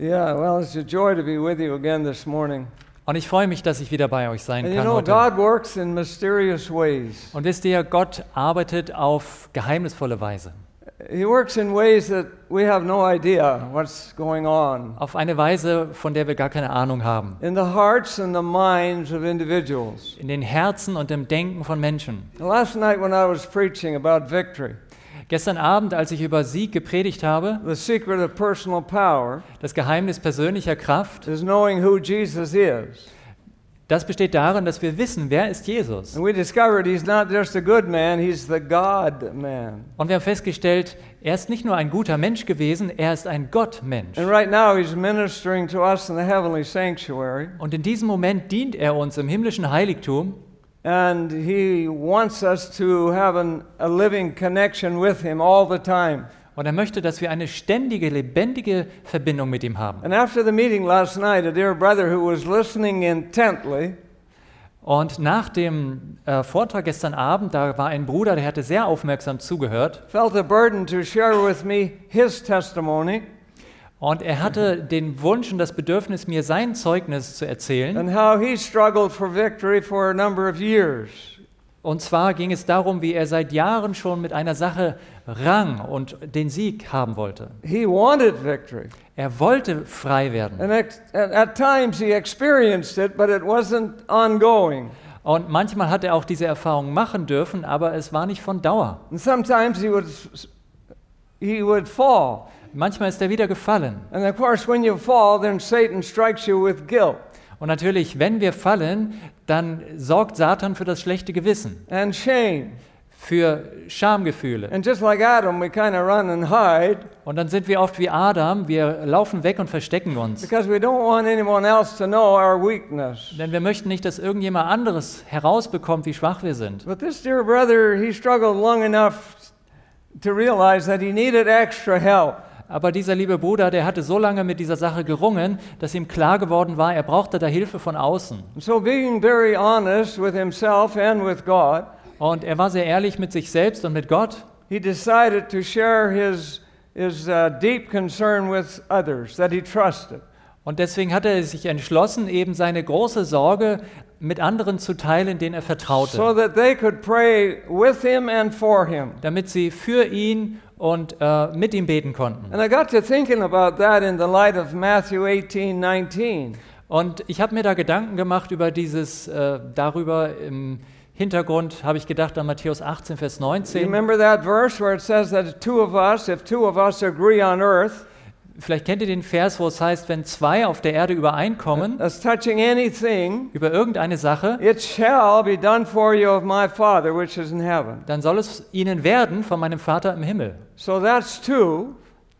Yeah, well, it's a joy to be with you again this morning. Und ich freue mich, dass ich wieder bei euch sein And you kann know, heute. God works in mysterious ways. Und wisst ihr, Gott arbeitet auf geheimnisvolle Weise. He works in ways that we have no idea what's going on Auf eine Weise, von der wir gar keine Ahnung haben. in the hearts and the minds of individuals. In den Herzen und im Denken von Menschen. Last night, when I was preaching about victory, Gestern Abend, als ich über Sieg gepredigt habe, the secret of personal power das Geheimnis persönlicher Kraft, is knowing who Jesus is. das besteht darin, dass wir wissen, wer ist Jesus. Und wir haben festgestellt, er ist nicht nur ein guter Mensch gewesen, er ist ein Gottmensch. And right now, he's ministering to us in the heavenly sanctuary. Und in diesem Moment dient er uns im himmlischen Heiligtum And he wants us to have an, a living connection with him all the time. und er möchte, dass wir eine ständige, lebendige Verbindung mit ihm haben. And after the meeting last night, a dear brother who was listening intently Und nach dem äh, Vortrag gestern Abend, da war ein Bruder, der hatte sehr aufmerksam zugehört felt a burden to share with me his testimony und er hatte den Wunsch und das Bedürfnis, mir sein Zeugnis zu erzählen. and how he struggled for victory for a number of years. Und zwar ging es darum, wie er seit Jahren schon mit einer Sache rang und den Sieg haben wollte. He wanted victory. Er wollte frei werden. And ex- at, at times he experienced it, but it wasn't ongoing. Und manchmal hat er auch diese Erfahrung machen dürfen, aber es war nicht von Dauer. And sometimes he would, he would fall. Manchmal ist er wieder gefallen. And of course, when you fall, then Satan strikes you with guilt Und natürlich, wenn wir fallen, dann sorgt Satan für das schlechte Gewissen, and shame. für Schamgefühle. And just like Adam, we kind of run and hide Und dann sind wir oft wie Adam, wir laufen weg und verstecken uns. because we don't want anyone else to know our weakness. Denn wir möchten nicht, dass irgendjemand anderes herausbekommt, wie schwach wir sind. But this dear brother, he struggled long enough to realize that he needed extra help. Aber dieser liebe Bruder, der hatte so lange mit dieser Sache gerungen, dass ihm klar geworden war, er brauchte da Hilfe von außen. So, being very honest with himself and with God, Und er war sehr ehrlich mit sich selbst und mit Gott. he decided to share his, his uh, deep concern with others that he trusted. Und deswegen hat er sich entschlossen, eben seine große Sorge mit anderen zu teilen, denen er so vertraute, that they could pray with him and for him. damit sie für ihn und äh, mit ihm beten konnten. And I got to thinking about that in the light of Matthew 18 19. Und ich habe mir da Gedanken gemacht über dieses, äh, darüber im Hintergrund habe ich gedacht an Matthäus 18, Vers Do you 19. remember that verse where it says that two of us, if two of us agree on earth, Vielleicht kennt ihr den Vers, wo es heißt, wenn zwei auf der Erde übereinkommen as touching anything, über irgendeine Sache, it shall be done for you of my Father which is in heaven. dann soll es ihnen werden von meinem Vater im Himmel. So that's two.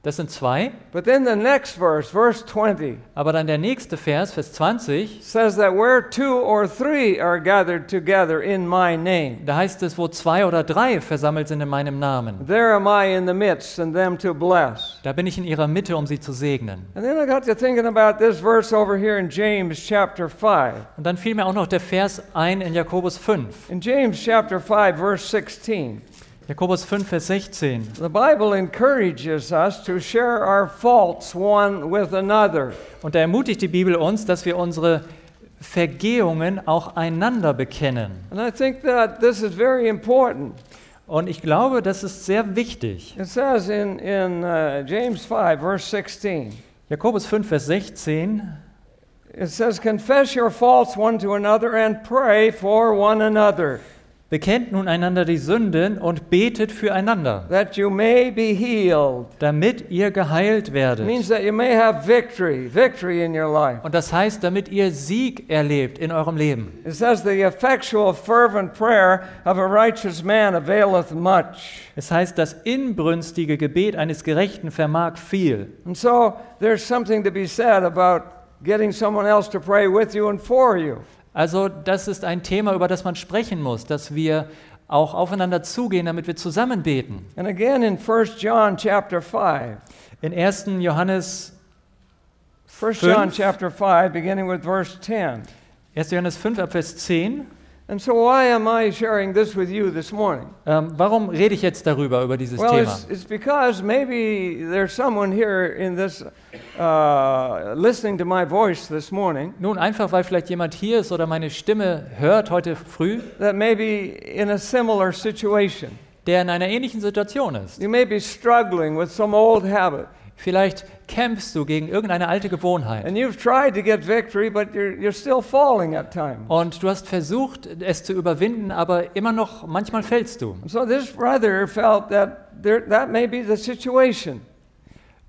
Das sind zwei. But then the next verse, verse 20, Aber dann der nächste Vers, Vers 20, says that where two or three are gathered together in my name, da heißt es, wo zwei oder drei versammelt sind in meinem Namen. there am I in the midst and them to bless. Da bin ich in ihrer Mitte, um sie zu segnen. And then I got to thinking about this verse over here in James chapter 5. Und dann fiel mir auch noch der Vers ein in Jakobus 5. In James chapter 5, verse 16, Jakobus 5, Vers 16. the Bible encourages us to share our faults one with another. Und da ermutigt die Bibel uns, dass wir unsere Vergehungen auch einander bekennen. And I think that this is very important. Und ich glaube, das ist sehr wichtig. It says in, in uh, James 5, verse 16, Jakobus 5, Vers 16. it says, Confess your faults one to another and pray for one another, Bekennt nun einander die Sünden und betet füreinander, that you may be healed. damit ihr geheilt werdet. means that you may have victory, victory in your life. Und das heißt, damit ihr Sieg erlebt in eurem Leben. It says, The effectual, fervent prayer of a righteous man availeth much. Es heißt, das inbrünstige Gebet eines Gerechten vermag viel. And so there's something to be said about getting someone else to pray with you and for you. Also das ist ein Thema, über das man sprechen muss, dass wir auch aufeinander zugehen, damit wir zusammen beten. And again in 1 John chapter 5. In 1. Johannes 1 Fünf. John chapter 5, beginning with verse 10. 1. Johannes 5 ab Vers 10. And so, why am I sharing this with you this morning? Ähm, warum rede ich jetzt darüber, über dieses Well, Thema? it's, it's because maybe there's someone here in this, uh, listening to my voice this morning, Nun, einfach weil vielleicht jemand hier ist oder meine Stimme hört heute früh, that may be in a similar situation. der in einer ähnlichen Situation ist. You may be struggling with some old habit, Vielleicht kämpfst du gegen irgendeine alte Gewohnheit. and you've tried to get victory, but you're, you're still falling at times. Und du hast versucht, es zu überwinden, aber immer noch, manchmal fällst du. So this brother felt that there, that may be the situation,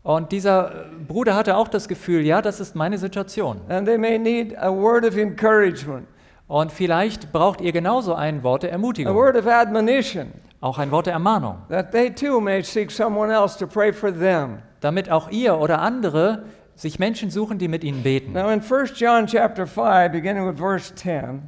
Und dieser Bruder hatte auch das Gefühl, ja, das ist meine Situation. and they may need a word of encouragement, Und vielleicht braucht ihr genauso ein Wort der a Ermutigung, word of admonition, auch ein Wort der Ermahnung, that they too may seek someone else to pray for them. Damit auch ihr oder andere sich Menschen suchen, die mit ihnen beten. Now in 1 John chapter 5, beginning with verse 10,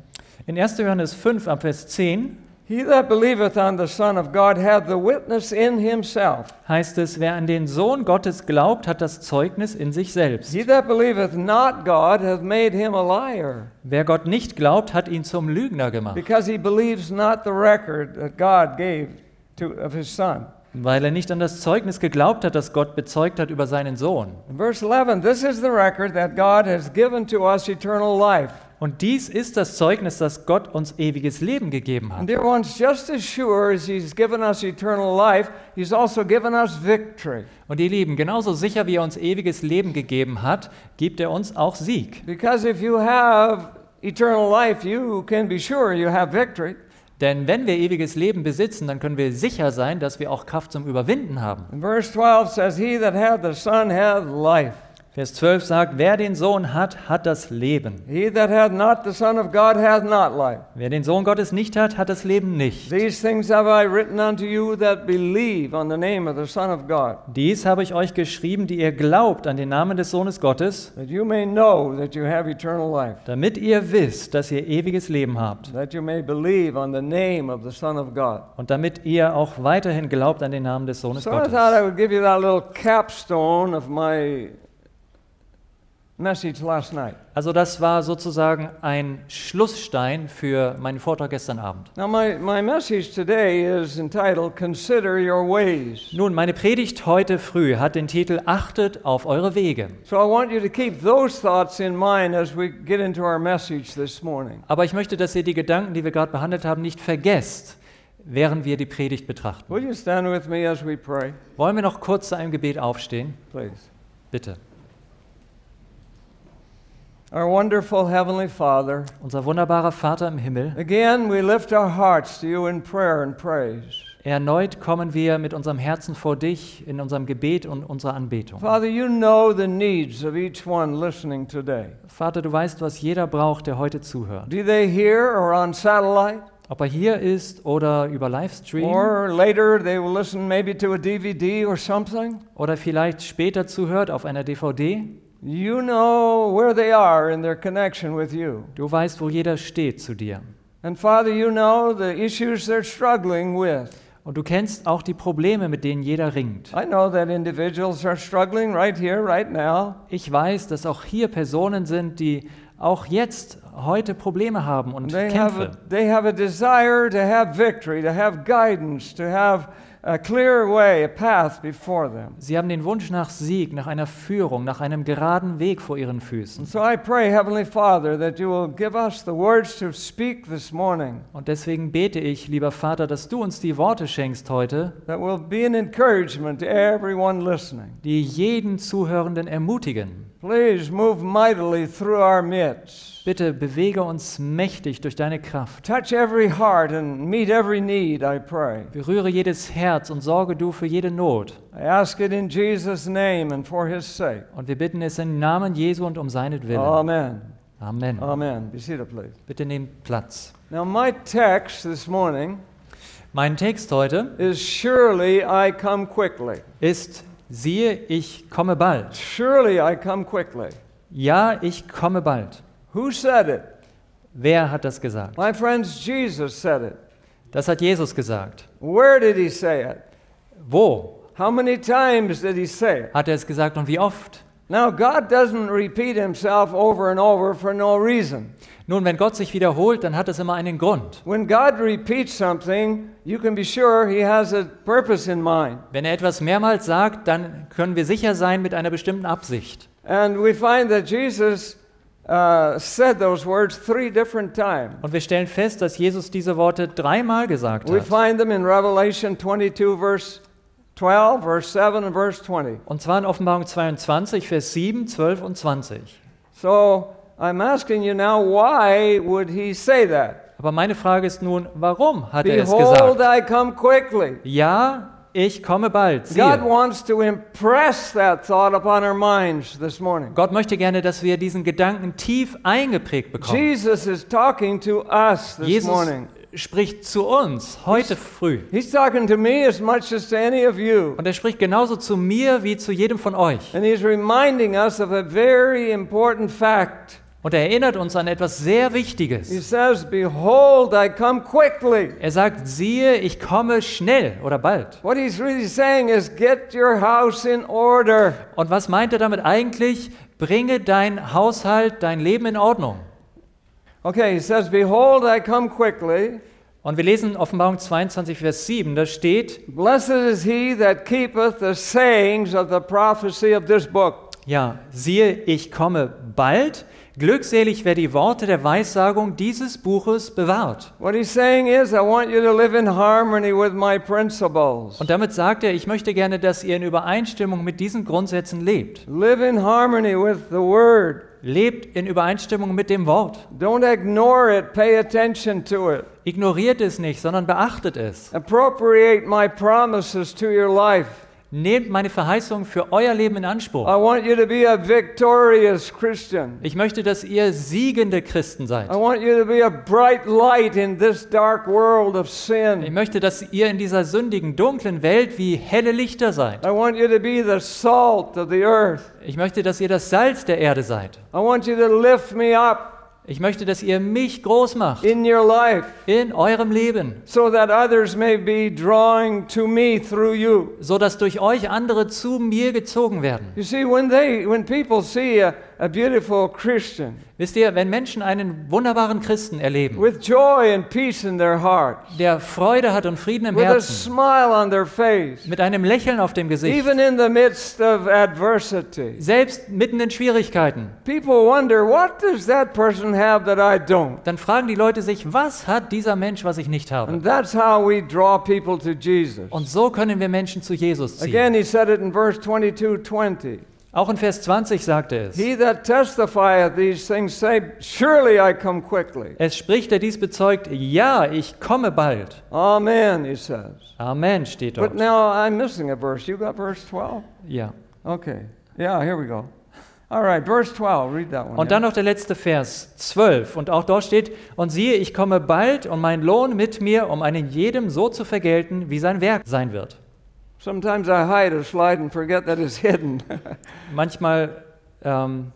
In 1. Johannes 5 ab Vers 10 he that believeth on the Son of God hath the witness in himself. heißt es, wer an den Sohn Gottes glaubt, hat das Zeugnis in sich selbst. He that believeth not God hath made him a liar, Wer Gott nicht glaubt, hat ihn zum Lügner gemacht, because he believes not the record that God gave to, of his Son. Weil er nicht an das Zeugnis geglaubt hat, das Gott bezeugt hat über seinen Sohn. Verse 11, this is the record that God has given to us eternal life. Und dies ist das Zeugnis, dass Gott uns ewiges Leben gegeben hat. dear ones, just as sure as he's given us eternal life, he's also given us victory. Und ihr Lieben, genauso sicher wie er uns ewiges Leben gegeben hat, gibt er uns auch Sieg. Because if you have eternal life, you can be sure you have victory. Denn wenn wir ewiges Leben besitzen, dann können wir sicher sein, dass wir auch Kraft zum Überwinden haben. And verse 12 says, He that hath the Son hath life. Vers 12 sagt, wer den Sohn hat, hat das Leben. He that hath not the Son of God hath not life. Wer den Sohn Gottes nicht hat, hat das Leben nicht. These things have I written unto you that believe on the name of the Son of God, Dies habe ich euch geschrieben, die ihr glaubt an den Namen des Sohnes Gottes, that you may know that you have eternal life, damit ihr wisst, dass ihr ewiges Leben habt. that you may believe on the name of the Son of God. Und damit ihr auch weiterhin glaubt an den Namen des Sohnes So I thought I Gottes. would give you that little capstone of my. Also das war sozusagen ein Schlussstein für meinen Vortrag gestern Abend. Now, my, my message today is entitled Consider Your Ways. Nun, meine Predigt heute früh hat den Titel Achtet auf eure Wege. So I want you to keep those thoughts in mind as we get into our message this morning. Aber ich möchte, dass ihr die Gedanken, die wir gerade behandelt haben, nicht vergesst, während wir die Predigt betrachten. Wollen wir noch kurz zu einem Gebet aufstehen? please? Bitte. Our wonderful Heavenly Father, Unser wunderbarer Vater im Himmel, again we lift our hearts to you in prayer and praise. erneut kommen wir mit unserem Herzen vor dich in unserem Gebet und unserer Anbetung. Father, you know the needs of each one listening today. Vater, du weißt, was jeder braucht, der heute zuhört. Do they hear or on satellite? Ob er hier ist oder über Livestream Or later they will listen maybe to a DVD or something? oder vielleicht später zuhört auf einer DVD. You know where they are in their connection with you. Du weißt, wo jeder steht zu dir. And Father, you know the issues they're struggling with. Und du kennst auch die Probleme, mit denen jeder ringt. I know that individuals are struggling right here, right now. Ich weiß, dass auch hier Personen sind, die auch jetzt, heute Probleme haben und They have, Kämpfe. a, they have a desire to have victory, to have guidance, to have a clear way, a path before them. Sie haben den Wunsch nach Sieg, nach einer Führung, nach einem geraden Weg vor ihren Füßen. And so I pray, Heavenly Father, that you will give us the words to speak this morning, Und deswegen bete ich, lieber Vater, dass du uns die Worte schenkst heute, that will be an encouragement to everyone listening. die jeden Zuhörenden ermutigen. Please move mightily through our midst. Bitte bewege uns mächtig durch deine Kraft. Touch every heart and meet every need, I pray. Berühre jedes Herz und sorge du für jede Not. I ask it in Jesus' name and for his sake. Und wir bitten es im Namen Jesu und um seinetwillen. Amen. Amen. Amen. Be seated, please. Bitte nehmt Platz. Now, my text this morning Mein Text heute is Surely I come quickly. ist, siehe, ich komme bald. Surely I come quickly. Ja, ich komme bald. Who said it? Wer hat das gesagt? My friends, Jesus said it. Das hat Jesus gesagt. Where did he say it? Wo How many times did he say it? hat er es gesagt und wie oft? Now, God doesn't repeat himself over and over for no reason. Nun, wenn Gott sich wiederholt, dann hat es immer einen Grund. When God repeats something, you can be sure he has a purpose in mind. Wenn er etwas mehrmals sagt, dann können wir sicher sein mit einer bestimmten Absicht. And we find that Jesus uh, said those words three different times. Und wir stellen fest, dass Jesus diese Worte dreimal gesagt We hat. find them in Revelation 22, verse 12, verse 7, and verse 20. Und zwar in Offenbarung 22, Vers 7, 12 und 20. So I'm asking you now, why would he say that? Aber meine Frage ist nun, warum hat er es Behold, gesagt? I come quickly. Ja, ich komme bald. God Siehe. wants to impress that thought upon our minds this morning. Gott möchte gerne, dass wir diesen Gedanken tief eingeprägt bekommen. Jesus is talking to us this Jesus morning. spricht zu uns heute früh. He's talking to me as much as to any of you. Und er spricht genauso zu mir wie zu jedem von euch. And he's reminding us of a very important fact. Und er erinnert uns an etwas sehr He Wichtiges. says, Behold, I come quickly. Er sagt, siehe, ich komme schnell oder bald. What he's really saying is, Get your house in order. Und was meint er damit eigentlich? Bringe dein Haushalt, dein Leben in Ordnung. Okay, he says, Behold, I come quickly. Und wir lesen Offenbarung 22, Vers 7, da steht, Blessed is he that keepeth the sayings of the prophecy of this book. ja, siehe, ich komme bald. Glückselig, wer die Worte der Weissagung dieses Buches bewahrt. What he's saying is, I want you to live in harmony with my principles. Und damit sagt er, ich möchte gerne, dass ihr in Übereinstimmung mit diesen Grundsätzen lebt. Live in harmony with the word. Lebt in Übereinstimmung mit dem Wort. Don't ignore it, pay attention to it. Ignoriert es nicht, sondern beachtet es. Appropriate my promises to your life. Nehmt meine Verheißung für euer Leben in I Anspruch. want you to be a victorious Christian. Ich möchte, dass ihr siegende Christen seid. I want you to be a bright light in this dark world of Ich sin. möchte, dass ihr in dieser sündigen, dunklen Welt wie helle Lichter seid. I want you to be the salt of the earth. Ich möchte, dass ihr das Salz der Erde seid. I want you to lift me up Ich möchte, dass ihr mich groß macht in your life in eurem Leben, so that others may be drawing to me through you. so dass durch euch andere zu mir gezogen werden. You see, when they when people see a, a beautiful Christian Wisst ihr, wenn Menschen einen wunderbaren Christen erleben, with joy and peace in their heart, der Freude hat und Frieden im with a Herzen, smile on their face, mit einem Lächeln auf dem Gesicht, even in the midst of adversity, selbst mitten in Schwierigkeiten, people wonder, what does that person have that I don't? dann fragen die Leute sich, was hat dieser Mensch, was ich nicht habe? And that's how we draw people to Jesus. Und so können wir Menschen zu Jesus ziehen. Again, he said it in verse 22 20. Auch in Vers 20 sagt er es. He that testifieth these things say, Surely I come quickly. Es spricht, der dies bezeugt, ja, ich komme bald. Amen, he says. Amen steht But dort. now I'm missing a verse. You got verse 12? Ja. Okay. Yeah, here we go. All right, verse 12. Read that one. Und dann noch der letzte Vers, 12. Und auch dort steht, und siehe, ich komme bald und mein Lohn mit mir, um einen jedem so zu vergelten, wie sein Werk sein wird. Sometimes I hide a slide and forget that it's hidden. Manchmal ähm,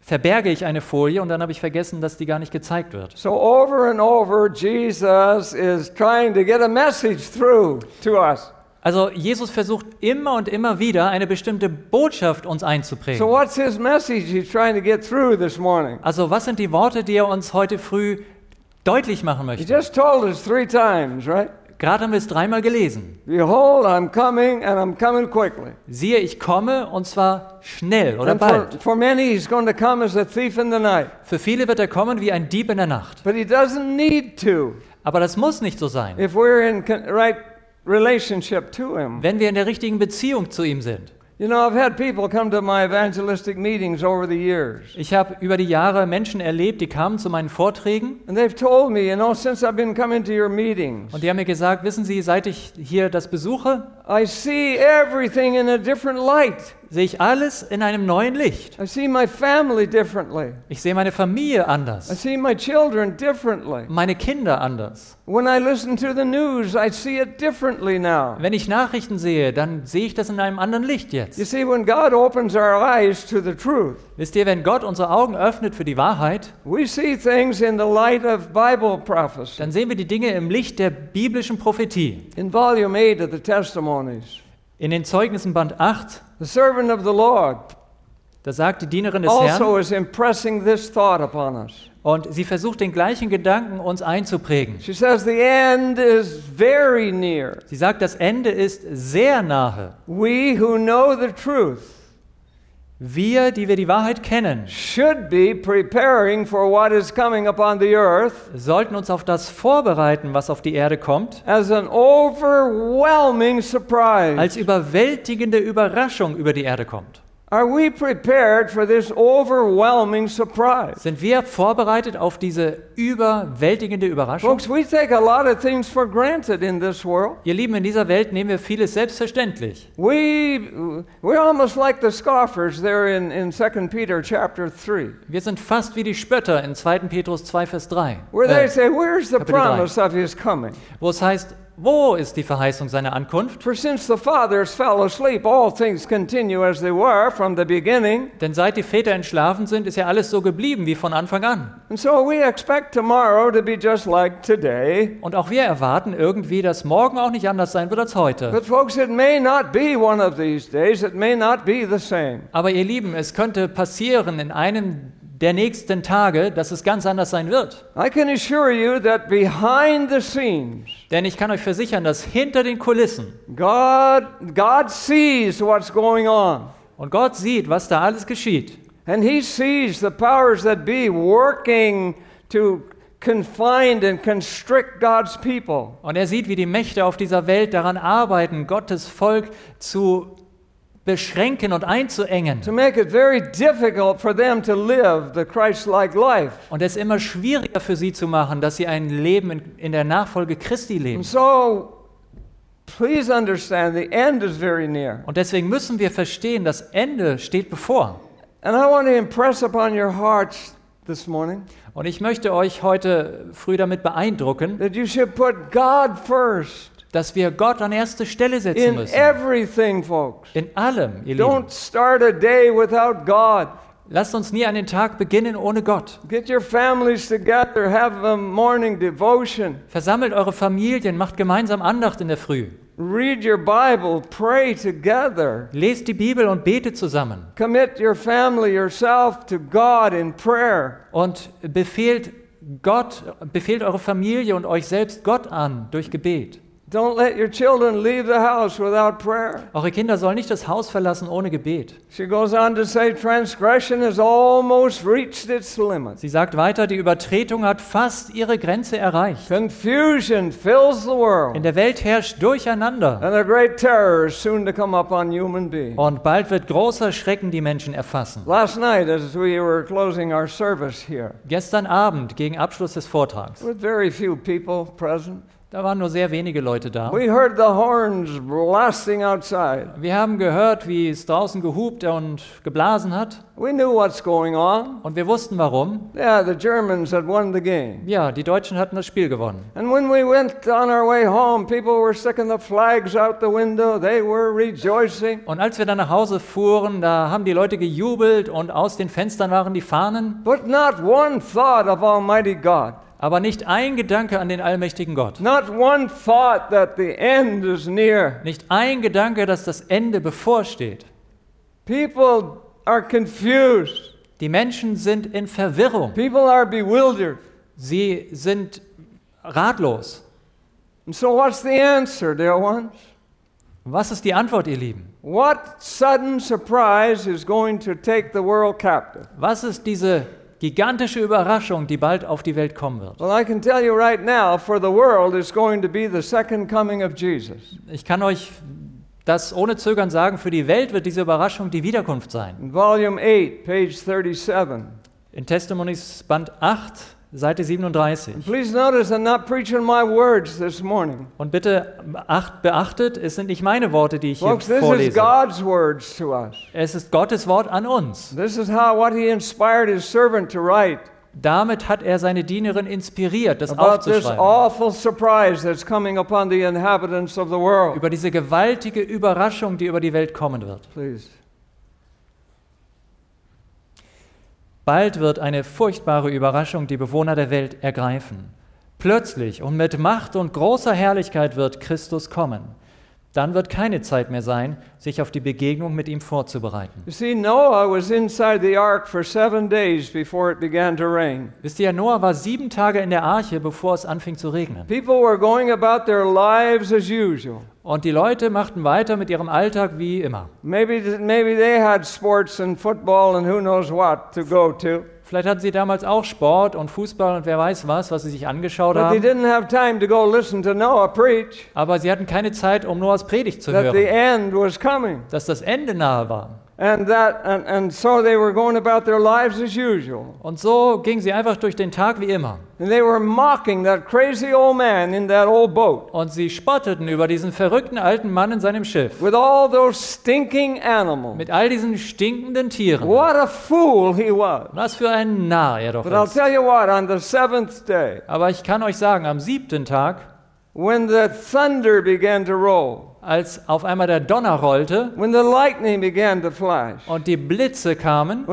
verberge ich eine Folie und dann habe ich vergessen, dass die gar nicht gezeigt wird. so over and over, Jesus is trying to get a message through to us. Also Jesus versucht immer und immer wieder eine bestimmte Botschaft uns So einzuprägen. what's his message he's trying to get through this morning? Also was sind die Worte, die er uns heute früh deutlich machen He möchte? just told us three times, right? Gerade haben wir es dreimal gelesen. Behold, I'm coming and I'm coming quickly. Siehe, ich komme und zwar schnell oder And for, bald. for many, he's going to come as a thief in the night. Für viele wird er kommen wie ein Dieb in der Nacht. But he doesn't need to Aber das muss nicht so sein, if we're in right relationship to him. wenn wir in der richtigen Beziehung zu ihm sind. You know, I've had people come to my evangelistic meetings over the years. Ich habe über die Jahre Menschen erlebt, die kamen zu meinen Vorträgen And they've told me, you know, since I've been coming to your meetings, und die haben mir gesagt, wissen Sie, seit ich hier das besuche, I see everything in a different light. Sehe ich alles in einem neuen Licht. I see my family differently. Ich sehe meine Familie I anders, see my children differently. meine Kinder anders. When I listen to the news, I see it differently now. Wenn ich Nachrichten sehe, dann sehe ich das in einem anderen Licht You jetzt. see, when God opens our eyes to the truth, Wisst ihr, wenn Gott unsere Augen öffnet für die Wahrheit, we see things in the light of Bible prophecy. dann sehen wir die Dinge im Licht der biblischen Prophetie. In volume 8 of the Testimonies, In den Zeugnissen Band 8, the servant of the Lord da sagt die Dienerin des Herrn, also is impressing this thought upon us. und sie versucht den gleichen Gedanken uns einzuprägen. She says, The end is very near. Sie sagt, das Ende ist sehr nahe. We who know the truth Wir, die wir die Wahrheit kennen, should be preparing for what is coming upon the earth sollten uns auf das vorbereiten, was auf die Erde kommt, as an overwhelming surprise. als überwältigende Überraschung über die Erde kommt. Are we prepared for this overwhelming surprise? Sind wir vorbereitet auf diese überwältigende Überraschung? Folks, we take a lot of things for granted in this world. Ihr Lieben, in dieser Welt nehmen wir vieles selbstverständlich. We, we're almost like the scoffers there in, in 2 Peter chapter 3, Wir sind fast wie die Spötter in 2. Petrus 2, Vers 3, where they äh, say, Where's the promise of his coming? wo es heißt, wo ist die Verheißung seiner Ankunft? For since the fathers fell asleep, all things continue as they were from the beginning. Denn seit die Väter entschlafen sind, ist ja alles so geblieben wie von Anfang an. And so we expect tomorrow to be just like today. Und auch wir erwarten irgendwie, dass morgen auch nicht anders sein wird als heute. But folks, it may not be one of these days. It may not be the same. Aber ihr Lieben, es könnte passieren in einem der nächsten Tage, dass es ganz anders sein wird. I can assure you that behind the scenes, Denn ich kann euch versichern, dass hinter den Kulissen God, God sees what's going on. und Gott sieht, was da alles geschieht. And He sees the powers that be working to confine and constrict God's people. Und er sieht, wie die Mächte auf dieser Welt daran arbeiten, Gottes Volk zu beschränken und einzuengen. to make it very difficult for them to live the Christ like life. Und es immer schwieriger für sie zu machen, dass sie ein Leben in, in der Nachfolge Christi leben. And so. Und deswegen müssen wir verstehen, das Ende steht bevor. And I want to impress upon your hearts this morning Und ich möchte euch heute früh damit beeindrucken, that you should put God first dass wir Gott an erste Stelle setzen in müssen. everything, folks. In allem, ihr Don't Lieben. start a day without God. Lasst uns nie einen Tag beginnen ohne Gott. Get your families together, have a morning devotion, Versammelt eure Familien, macht gemeinsam Andacht in der Früh. read your Bible, pray together. Lest die Bibel und betet zusammen. Commit your family, yourself to God in prayer. Und befehlt Gott, befehlt eure Familie und euch selbst Gott an durch Gebet. Don't let your children leave the house without prayer. Eure Kinder sollen nicht das Haus verlassen ohne Gebet. She goes on to say, transgression has almost reached its limit. Sie sagt weiter, die Übertretung hat fast ihre Grenze erreicht. Confusion fills the world, In der Welt herrscht Durcheinander. and a great terror is soon to come upon human beings. Und bald wird großer Schrecken die Menschen erfassen. Last night, as we were closing our service here, Gestern Abend, gegen Abschluss des Vortrags, with very few people present, da waren nur sehr wenige Leute da. we heard the horns blasting outside. Wir haben gehört, wie es draußen gehupt und geblasen hat. We knew what's going on. Und wir wussten warum. Yeah, the Germans had won the game. Ja, die Deutschen hatten das Spiel gewonnen. And when we went on our way home, people were sticking the flags out the window. They were rejoicing. Und als wir dann nach Hause fuhren, da haben die Leute gejubelt und aus den Fenstern waren die Fahnen. But not one thought of Almighty God. Aber nicht ein Gedanke an den allmächtigen Gott. Not one thought that the end is near. Nicht ein Gedanke, dass das Ende bevorsteht. People are confused. Die Menschen sind in Verwirrung. People are bewildered. Sie sind ratlos. And so, what's the answer, dear ones? Was ist die Antwort, ihr Lieben? What sudden surprise is going to take the world captive? Was ist diese gigantische Überraschung, die bald auf die Welt kommen wird? Well, I can tell you right now, for the world, it's going to be the second coming of Jesus. Ich kann euch das ohne Zögern sagen, für die Welt wird diese Überraschung die Wiederkunft sein. In volume 8, page 37. In Testimonies Band 8, Seite 37. Please notice I'm not preaching my words this morning. Und bitte beacht, beachtet, es sind nicht meine Worte, die ich hier Folks, this is vorlese. God's words to us. Es ist Gottes Wort an uns. This is how what he inspired his servant to write Damit hat er seine Dienerin inspiriert, das aufzuschreiben. Über diese gewaltige Überraschung, die über die Welt kommen wird. Please. Bald wird eine furchtbare Überraschung die Bewohner der Welt ergreifen. Plötzlich und mit Macht und großer Herrlichkeit wird Christus kommen. dann wird keine Zeit mehr sein, sich auf die Begegnung mit ihm vorzubereiten. Wisst ihr, Noah war sieben Tage in der Arche, bevor es anfing zu regnen. People were going about their lives as usual. Und die Leute machten weiter mit ihrem Alltag wie immer. Maybe, maybe they had sports and football and who knows what to go to. Vielleicht hatten sie damals auch Sport und Fußball und wer weiß was, was sie sich angeschaut But they haben. didn't have time to go listen to Noah preach Aber sie hatten keine Zeit, um Noahs Predigt zu that the hören, end was coming. dass das Ende nahe war. And that and, and so they were going about their lives as usual. Und so gingen sie einfach durch den Tag wie immer. And they were mocking that crazy old man in that old boat Und sie spotteten über diesen verrückten alten Mann in seinem Schiff. with all those stinking animals. Mit all diesen stinkenden Tieren. What a fool he was. Was für ein Narr er doch But I'll ist. tell you what, on the seventh day, Aber ich kann euch sagen, am siebten Tag, when the thunder began to roll, als auf einmal der Donner rollte when the lightning began to flash, und die Blitze kamen,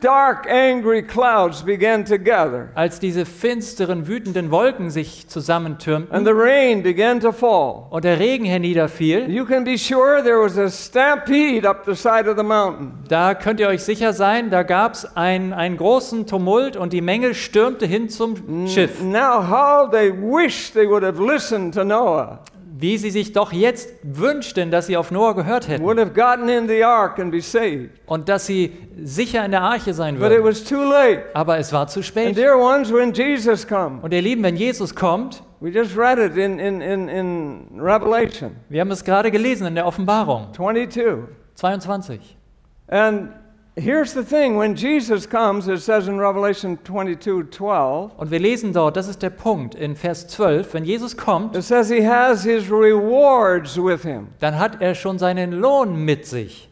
dark, angry clouds began to gather, als diese finsteren, wütenden Wolken sich and zusammentürmten the rain began to fall, und der Regen herniederfiel, sure da könnt ihr euch sicher sein, da gab es ein, einen großen Tumult und die Menge stürmte hin zum Schiff. Now, how they wish they would have listened to Noah, Wie sie sich doch jetzt wünschten, dass sie auf Noah gehört hätten would have gotten in the ark and be saved. und dass sie sicher in der Arche sein But it würden. was too late. Aber es war zu And spät. dear ones, when Jesus comes, Und ihr Lieben, wenn Jesus kommt, we just read it in, in, in, in Revelation wir haben es gerade gelesen in der Offenbarung 22. 22. And here's the thing when Jesus comes, it says in Revelation 22 12, Und wir lesen dort, das ist der Punkt in Vers 12, wenn Jesus kommt, it says he has his rewards with him. dann hat er schon seinen Lohn mit sich.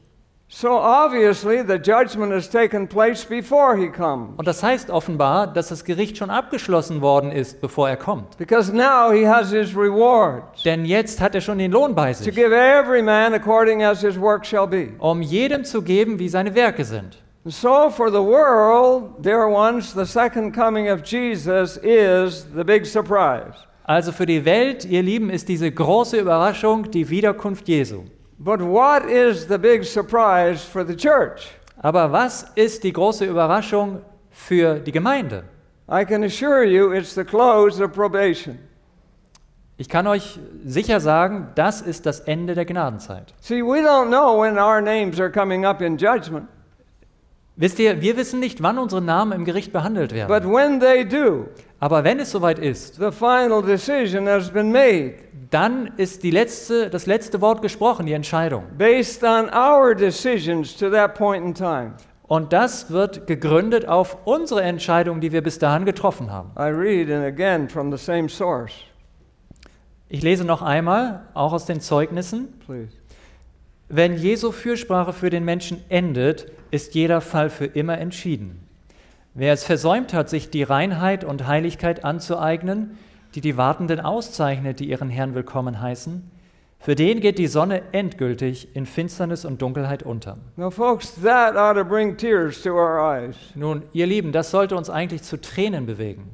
So obviously, the judgment has taken place before he comes. Und das heißt offenbar, dass das Gericht schon abgeschlossen worden ist, bevor er kommt. Because now he has his rewards Denn jetzt hat er schon den Lohn bei to sich, give every man according as his work shall be. um jedem zu geben, wie seine Werke sind. So, for the world, dear ones, the second coming of Jesus is the big surprise. Also für die Welt, ihr Lieben, ist diese große Überraschung die Wiederkunft Jesu. But what is the big surprise for the church? Aber was ist die große Überraschung für die Gemeinde? I can assure you it's the close of probation. Ich kann euch sicher sagen, das ist das Ende der Gnadenzeit. See, we don't know when our names are coming up in judgment, Wisst ihr, wir wissen nicht, wann unsere Namen im Gericht behandelt but werden. when they do, Aber wenn es soweit ist, the final decision has been made dann ist die letzte, das letzte Wort gesprochen, die Entscheidung. based on our decisions to that point in time. Und das wird gegründet auf unsere Entscheidung, die wir bis dahin getroffen haben. I read and again from the same source, Ich lese noch einmal, auch aus den Zeugnissen. please. Wenn Jesu Fürsprache für den Menschen endet, ist jeder Fall für immer entschieden. Wer es versäumt hat, sich die Reinheit und Heiligkeit anzueignen, die die Wartenden auszeichnet, die ihren Herrn willkommen heißen, für den geht die Sonne endgültig in Finsternis und Dunkelheit unter. Now, folks, that ought to bring tears to our eyes. Nun, ihr Lieben, das sollte uns eigentlich zu Tränen bewegen.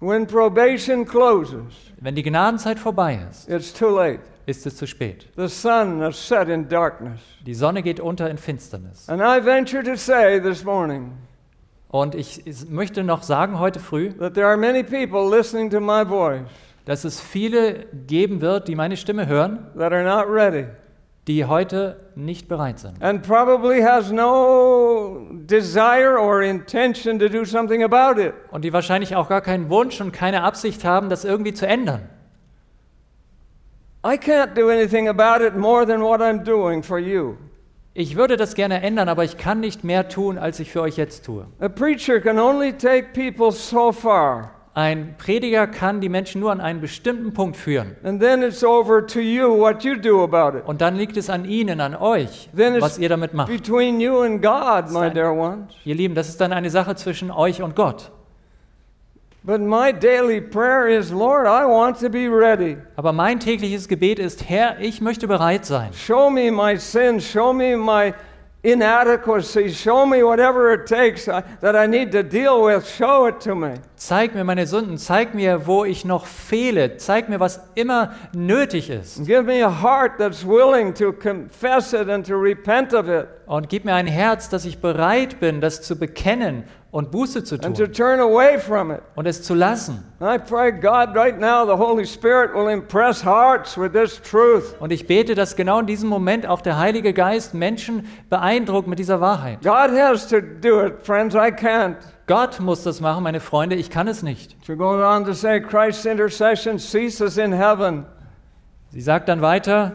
When probation closes, Wenn die Gnadenzeit vorbei ist, it's too late. ist es zu spät. The sun has set in darkness. Die Sonne geht unter in Finsternis. And I venture to say this morning Und ich ich möchte noch sagen heute früh, that there are many people listening to my voice dass es viele geben wird, die meine Stimme hören, ready die heute nicht bereit sind and probably has no desire or intention to do something about it. und die wahrscheinlich auch gar keinen Wunsch und keine Absicht haben, das irgendwie zu ändern. I can't do anything about it more than what I'm doing for you. Ich würde das gerne ändern, aber ich kann nicht mehr tun, als ich für euch jetzt tue. A preacher can only take people so far, Ein Prediger kann die Menschen nur an einen bestimmten Punkt führen. and then it's over to you what you do about it. Und dann liegt es an ihnen, an euch, Then was ihr damit macht. between you and God, my dear ones. Ihr Lieben, das ist dann eine Sache zwischen euch und Gott. But my daily prayer is, Lord, I want to be ready. Aber mein tägliches Gebet ist, Herr, ich möchte bereit sein. Show me my sins, show me my inadequacy. Show me whatever it takes uh, that I need to deal with. Show it to me. Zeig mir meine Sünden, zeig mir, wo ich noch fehle, zeig mir, was immer nötig ist. Give me a heart that's willing to confess it and to repent of it Und gib mir ein Herz, dass ich bereit bin, das zu bekennen und Buße zu and to tun turn away from it. und es zu lassen. I pray, God, right now, the Holy Spirit will impress hearts with this truth. Und ich bete, dass genau in diesem Moment auch der Heilige Geist Menschen beeindruckt mit dieser Wahrheit. God has to do it, friends. I can't. Gott muss das machen, meine Freunde, ich kann es nicht. She goes on to say, Christ's intercession ceases in heaven. Sie sagt dann weiter,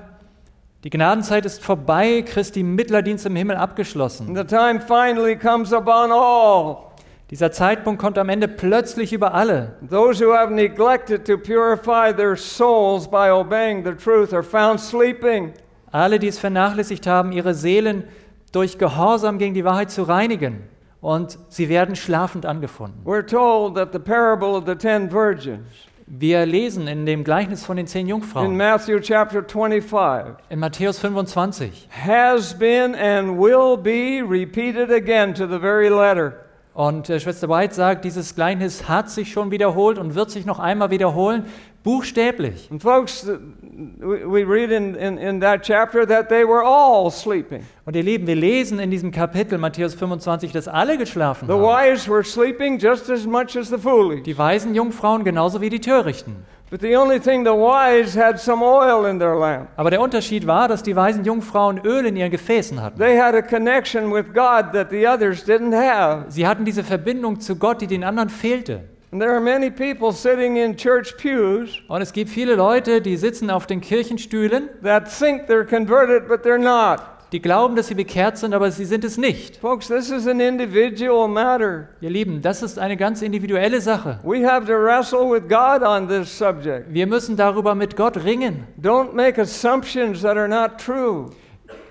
die Gnadenzeit ist vorbei, Christi Mittlerdienst im Himmel abgeschlossen. the time finally comes upon all. Dieser Zeitpunkt kommt am Ende plötzlich über alle. Those who have neglected to purify their souls by obeying the truth are found sleeping. Alle, die es vernachlässigt haben, ihre Seelen durch Gehorsam gegen die Wahrheit zu reinigen. Und sie werden schlafend angefunden. We're told that the parable of the ten virgins Wir lesen in dem Gleichnis von den zehn in Jungfrauen Matthew chapter 25 in Matthäus 25. has been and will be repeated again to the very letter. Und äh, Schwester White sagt, dieses Gleichnis hat sich schon wiederholt und wird sich noch einmal wiederholen, buchstäblich. And folks, we read in, in, in that chapter that they were all sleeping. Und ihr Lieben, wir lesen in diesem Kapitel Matthäus 25, dass alle geschlafen The haben. wise were sleeping just as much as the foolish. Die weisen Jungfrauen genauso wie die Törichten. But the only thing the wise had some oil in their lamp. Aber der Unterschied war, dass die weisen Jungfrauen Öl in ihren Gefäßen hatten. They had a connection with God that the others didn't have. Sie hatten diese Verbindung zu Gott, die den anderen fehlte. And there are many people sitting in church pews Und es gibt viele Leute, die sitzen auf den Kirchenstühlen, that think they're converted, but they're not. die glauben, dass sie bekehrt sind, aber sie sind es nicht. Folks, this is an individual matter. Ihr Lieben, das ist eine ganz individuelle Sache. We have to wrestle with God on this subject. Wir müssen darüber mit Gott ringen. Don't make assumptions that are not true.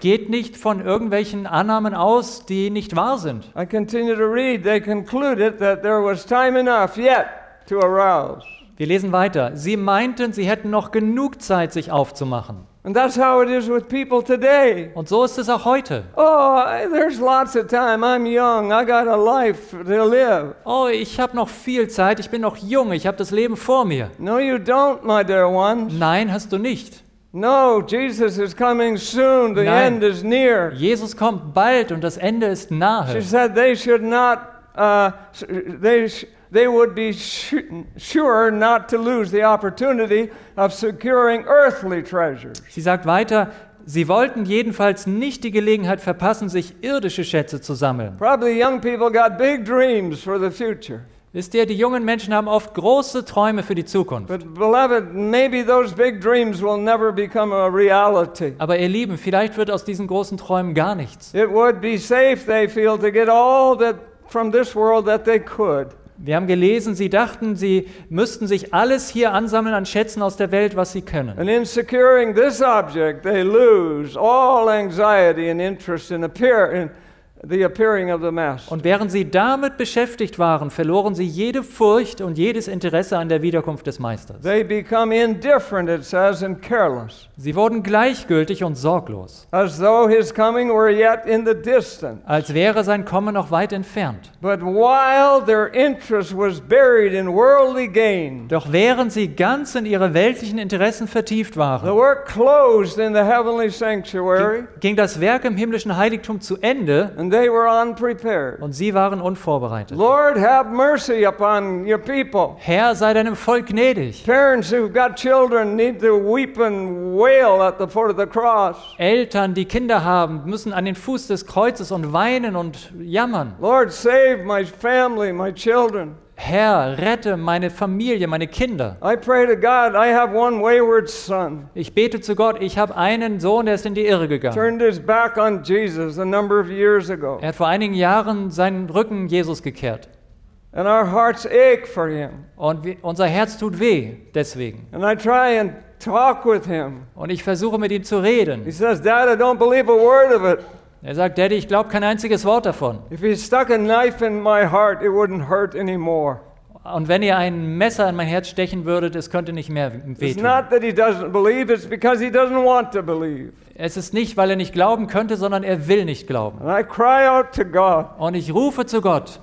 Geht nicht von irgendwelchen Annahmen aus, die nicht wahr sind. I continue to read. They concluded that there was time enough yet to arouse. Wir lesen weiter. Sie meinten, sie hätten noch genug Zeit, sich aufzumachen. And that's how it is with people today. Und so ist es auch heute. Oh, there's lots of time. I'm young. I got a life to live. Oh, ich habe noch viel Zeit, ich bin noch jung, ich habe das Leben vor mir. No, you don't, my dear ones. Nein, hast du nicht. No, Jesus is coming soon. The Nein. end is near. Jesus kommt bald und das Ende ist She nahe. said they should not, uh, they, they would be su- sure not to lose the opportunity of securing earthly treasures. Sie sagt weiter, sie wollten jedenfalls nicht die Gelegenheit verpassen, sich irdische Schätze zu sammeln. Probably young people got big dreams for the future. Wisst ihr, die jungen Menschen haben oft große Träume für die Zukunft. But, beloved, maybe those big dreams will never become a reality. Aber ihr Lieben, vielleicht wird aus diesen großen Träumen gar nichts. It would be safe, they feel, to get all that from this world that they could. Wir haben gelesen, sie dachten, sie müssten sich alles hier ansammeln an Schätzen aus der Welt, was sie können. And in securing this object, they lose all anxiety and interest in, appear, in the appearing of the Master. Und während sie damit beschäftigt waren, verloren sie jede Furcht und jedes Interesse an der Wiederkunft des Meisters. They become indifferent, it says, and careless, Sie wurden gleichgültig und sorglos, as though his coming were yet in the distance. als wäre sein Kommen noch weit entfernt. But while their interest was buried in worldly gain, Doch während sie ganz in ihre weltlichen Interessen vertieft the waren, work closed in the heavenly sanctuary, ging das Werk im himmlischen Heiligtum zu Ende and they were unprepared. und sie waren unvorbereitet. Lord, have mercy upon your people. Herr, sei deinem Volk gnädig. Parents who've got children need to weep and wail at the foot of the cross. Eltern, die Kinder haben, müssen an den Fuß des Kreuzes und weinen und jammern. Lord, save my family, my children. Herr, rette meine Familie, meine Kinder. I pray to God, I have one wayward son. Ich bete zu Gott, ich habe einen Sohn, der ist in die Irre gegangen. Turned his back on Jesus a number of years ago. Er hat vor einigen Jahren seinen Rücken Jesus gekehrt. And our hearts ache for him. Und wir, unser Herz tut weh deswegen. And I try and talk with him. Und ich versuche mit ihm zu He reden. says, Dad, I don't believe a word of it. Er sagt, Daddy, ich glaube kein einziges Wort davon. If he stuck a knife in my heart, it wouldn't hurt anymore. Und wenn ihr ein Messer in mein Herz stechen würdet, es könnte nicht mehr It's wehtun. not that he doesn't believe, it's because he doesn't want to believe. Es ist nicht, weil er nicht glauben könnte, sondern er will nicht glauben. And I cry out to God Und ich rufe zu Gott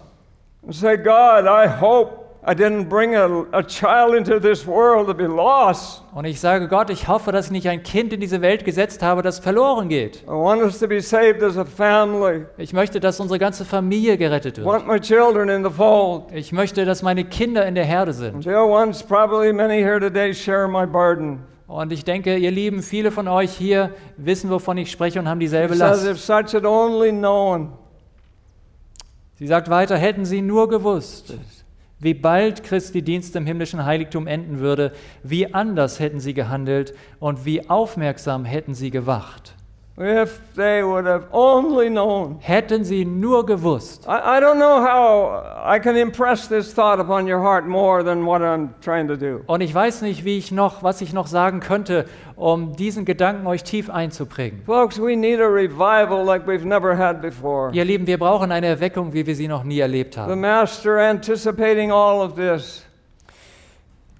and say, God, I hope I didn't bring a, a child into this world to be lost. und ich sage Gott, ich hoffe, dass ich nicht ein Kind in diese Welt gesetzt habe, das verloren geht. I want us to be saved as a family. Ich möchte, dass unsere ganze Familie gerettet I wird. want my children in the fold. Ich möchte, dass meine Kinder in der Herde sind. Dear ones, probably many here today share my burden. Und ich denke, ihr Lieben, viele von euch hier wissen, wovon ich spreche und haben dieselbe says, Last. if such had only known. Sie sagt weiter, hätten sie nur gewusst, wie bald Christi Dienst im himmlischen Heiligtum enden würde, wie anders hätten sie gehandelt und wie aufmerksam hätten sie gewacht. If they would have only known. Hätten sie nur gewusst. I, I don't know how I can impress this thought upon your heart more than what I'm trying to do. Und ich weiß nicht, wie ich noch, was ich noch sagen könnte, um diesen Gedanken euch tief einzuprägen. Folks, we need a revival like we've never had before. Ihr Lieben, wir brauchen eine Erweckung, wie wir sie noch nie erlebt The haben. Master anticipating all of this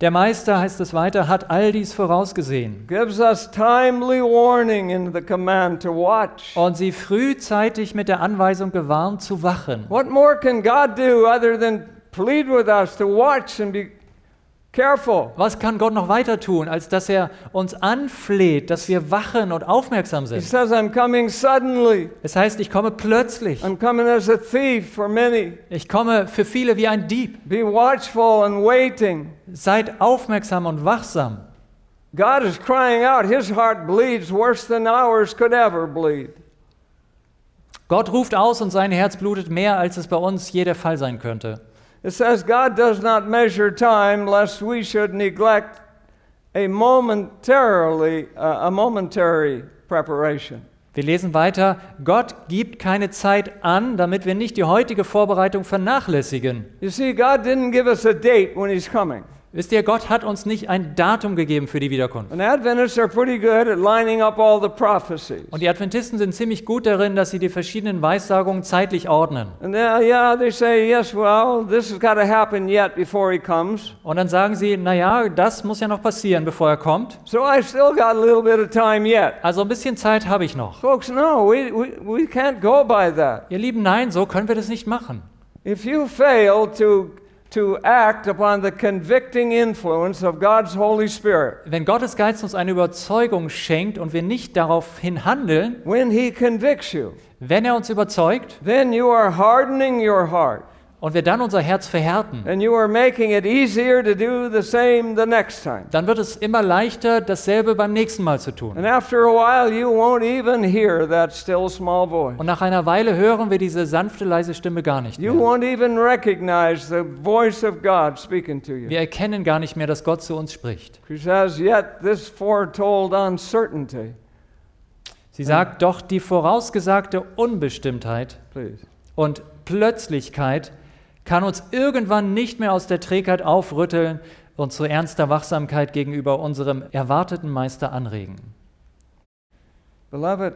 Der Meister, heißt es weiter, hat all dies vorausgesehen gives us timely warning in the command to watch. und sie frühzeitig mit der Anweisung gewarnt zu wachen. What more can God do other than plead with us to watch and be careful? Was kann Gott noch weiter tun, als dass er uns anfleht, dass wir wachen und aufmerksam He sind? says, I'm coming suddenly. Es heißt, ich komme plötzlich. I'm coming as a thief for many. Ich komme für viele wie ein Dieb. Be watchful and waiting. Seid aufmerksam und wachsam. God is crying out. His heart bleeds worse than ours could ever bleed. Gott ruft aus und sein Herz blutet mehr, als es bei uns je der Fall sein könnte. It says, God does not measure time lest we should neglect a momentarily, uh, a momentary preparation. Wir lesen weiter, Gott gibt keine Zeit an, damit wir nicht die heutige Vorbereitung vernachlässigen. You see, God didn't give us a date when He's coming. Wisst ihr, Gott hat uns nicht ein Datum gegeben für die Wiederkunft. And Adventists are pretty good at lining up all the prophecies. Und die Adventisten sind ziemlich gut darin, dass sie die verschiedenen Weissagungen zeitlich ordnen. Comes. Und dann sagen sie, naja, das muss ja noch passieren, bevor er kommt. So I've still got a little bit of time yet. Also ein bisschen Zeit habe ich noch. Folks, no, we, we, we can't go by that. Ihr Lieben, nein, so können wir das nicht machen. If you fail to, to act upon the convicting influence of God's Holy Spirit, Wenn Gottes Geist uns eine Überzeugung schenkt und wir nicht daraufhin handeln, when He convicts you, wenn er uns überzeugt then you are hardening your heart und wir dann unser Herz verhärten, and you are making it easier to do the same the next time. dann wird es immer leichter, dasselbe beim nächsten Mal zu tun. And after a while, you won't even hear that still small voice. Und nach einer Weile hören wir diese sanfte, leise Stimme gar nicht You mehr. won't even recognize the voice of God speaking to you. Wir erkennen gar nicht mehr, dass Gott zu uns spricht. He says, Yet this foretold uncertainty, Sie sagt, doch die vorausgesagte Unbestimmtheit please. und Plötzlichkeit kann uns irgendwann nicht mehr aus der Trägheit aufrütteln und zu ernster Wachsamkeit gegenüber unserem erwarteten Meister anregen. Beloved,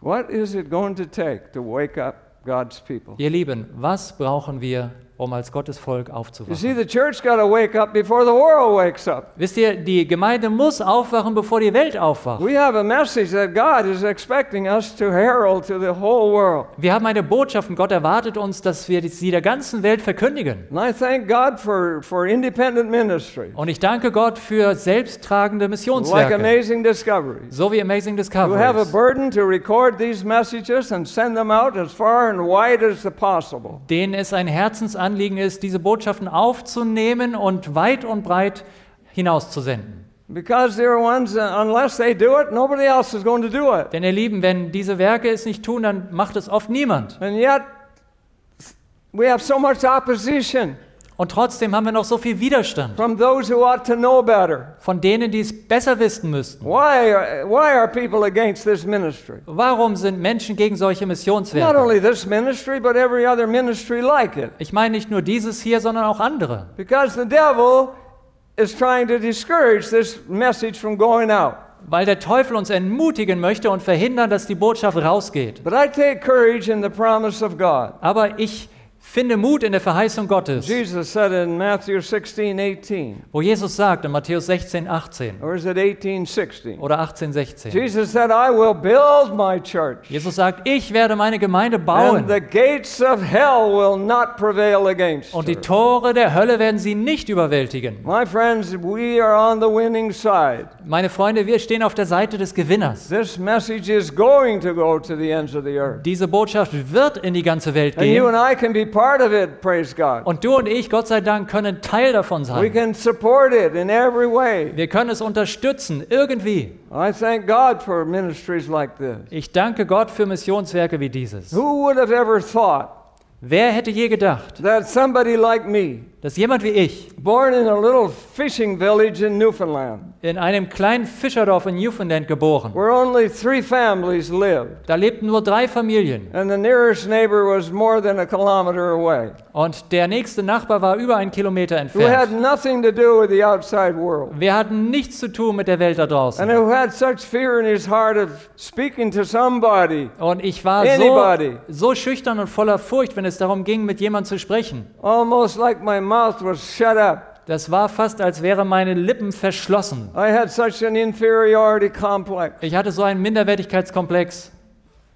what is it going to take to wake up God's people? Ihr Lieben, was brauchen wir, um als Gottes Volk You aufzuwachen? see, the church got to wake up before the world wakes up. Wisst ihr, die Gemeinde muss aufwachen, bevor die Welt aufwacht. We have a message that God is expecting us to herald to the whole world. Wir haben eine Botschaft und Gott erwartet uns, dass wir sie der ganzen Welt verkündigen. And I thank God for, for independent ministry, Und ich danke Gott für selbsttragende like Missionswerke, Amazing Discoveries, so wie Amazing who have a burden to record these messages and send them out as far and wide as possible. denen es ein Herzensanliegen ist, diese Botschaften aufzunehmen und weit und breit hinauszusenden. Because, dear ones, unless they do it, nobody else is going to do it. Denn ihr Lieben, wenn diese Werke es nicht tun, dann macht es oft niemand. And yet, we have so much opposition Und trotzdem haben wir noch so viel Widerstand from those who ought to know better. von denen, die es besser wissen müssten. Why are, why are people against this ministry? Warum sind Menschen gegen solche Not Missionswerke? only this ministry, but every other ministry like it. Ich meine nicht nur dieses hier, sondern auch andere. Because the devil is trying to discourage this message from going out. Weil der Teufel uns entmutigen möchte und verhindern, dass die Botschaft rausgeht. But I take courage in the promise of God. Aber ich Finde Mut in der Verheißung Gottes, Jesus said in Matthew 16, 18, wo Jesus sagt in Matthäus 16, 18 or is it 18, 16? oder 18, 16. Jesus said, I will build my church, Jesus sagt, ich werde meine Gemeinde and bauen the gates of hell will not prevail against und die. Tore der Hölle werden sie nicht überwältigen. My friends, we are on the winning side. Meine Freunde, wir stehen auf der Seite des Gewinners. This message is going to go to the ends of the earth. Diese Botschaft wird in die ganze Welt And you gehen. and I can be part of it, praise God. Und du und ich, Gott sei Dank, können Teil davon We sein. can support it in every way. Wir können es unterstützen, irgendwie. I thank God for ministries like this. Ich danke Gott für Missionswerke wie dieses. Who would have ever thought Wer hätte je gedacht, that somebody like me, dass jemand wie ich born in a little fishing village in Newfoundland, in einem kleinen Fischerdorf in Newfoundland geboren, where only three families lived, da lebten nur drei Familien and the nearest neighbor was more than a kilometer away, und der nächste Nachbar war über einen Kilometer who had entfernt. nothing to do with the outside world, Wir hatten nichts zu tun mit der Welt da and draußen. who had such fear in his heart of speaking to somebody, Und ich war Anybody. so, so schüchtern und voller Furcht, wenn es darum ging, mit jemandem zu sprechen. almost like my mouth was shut up. Das war fast, als wären meine Lippen verschlossen. I had such an inferiority complex. Ich hatte so einen Minderwertigkeitskomplex.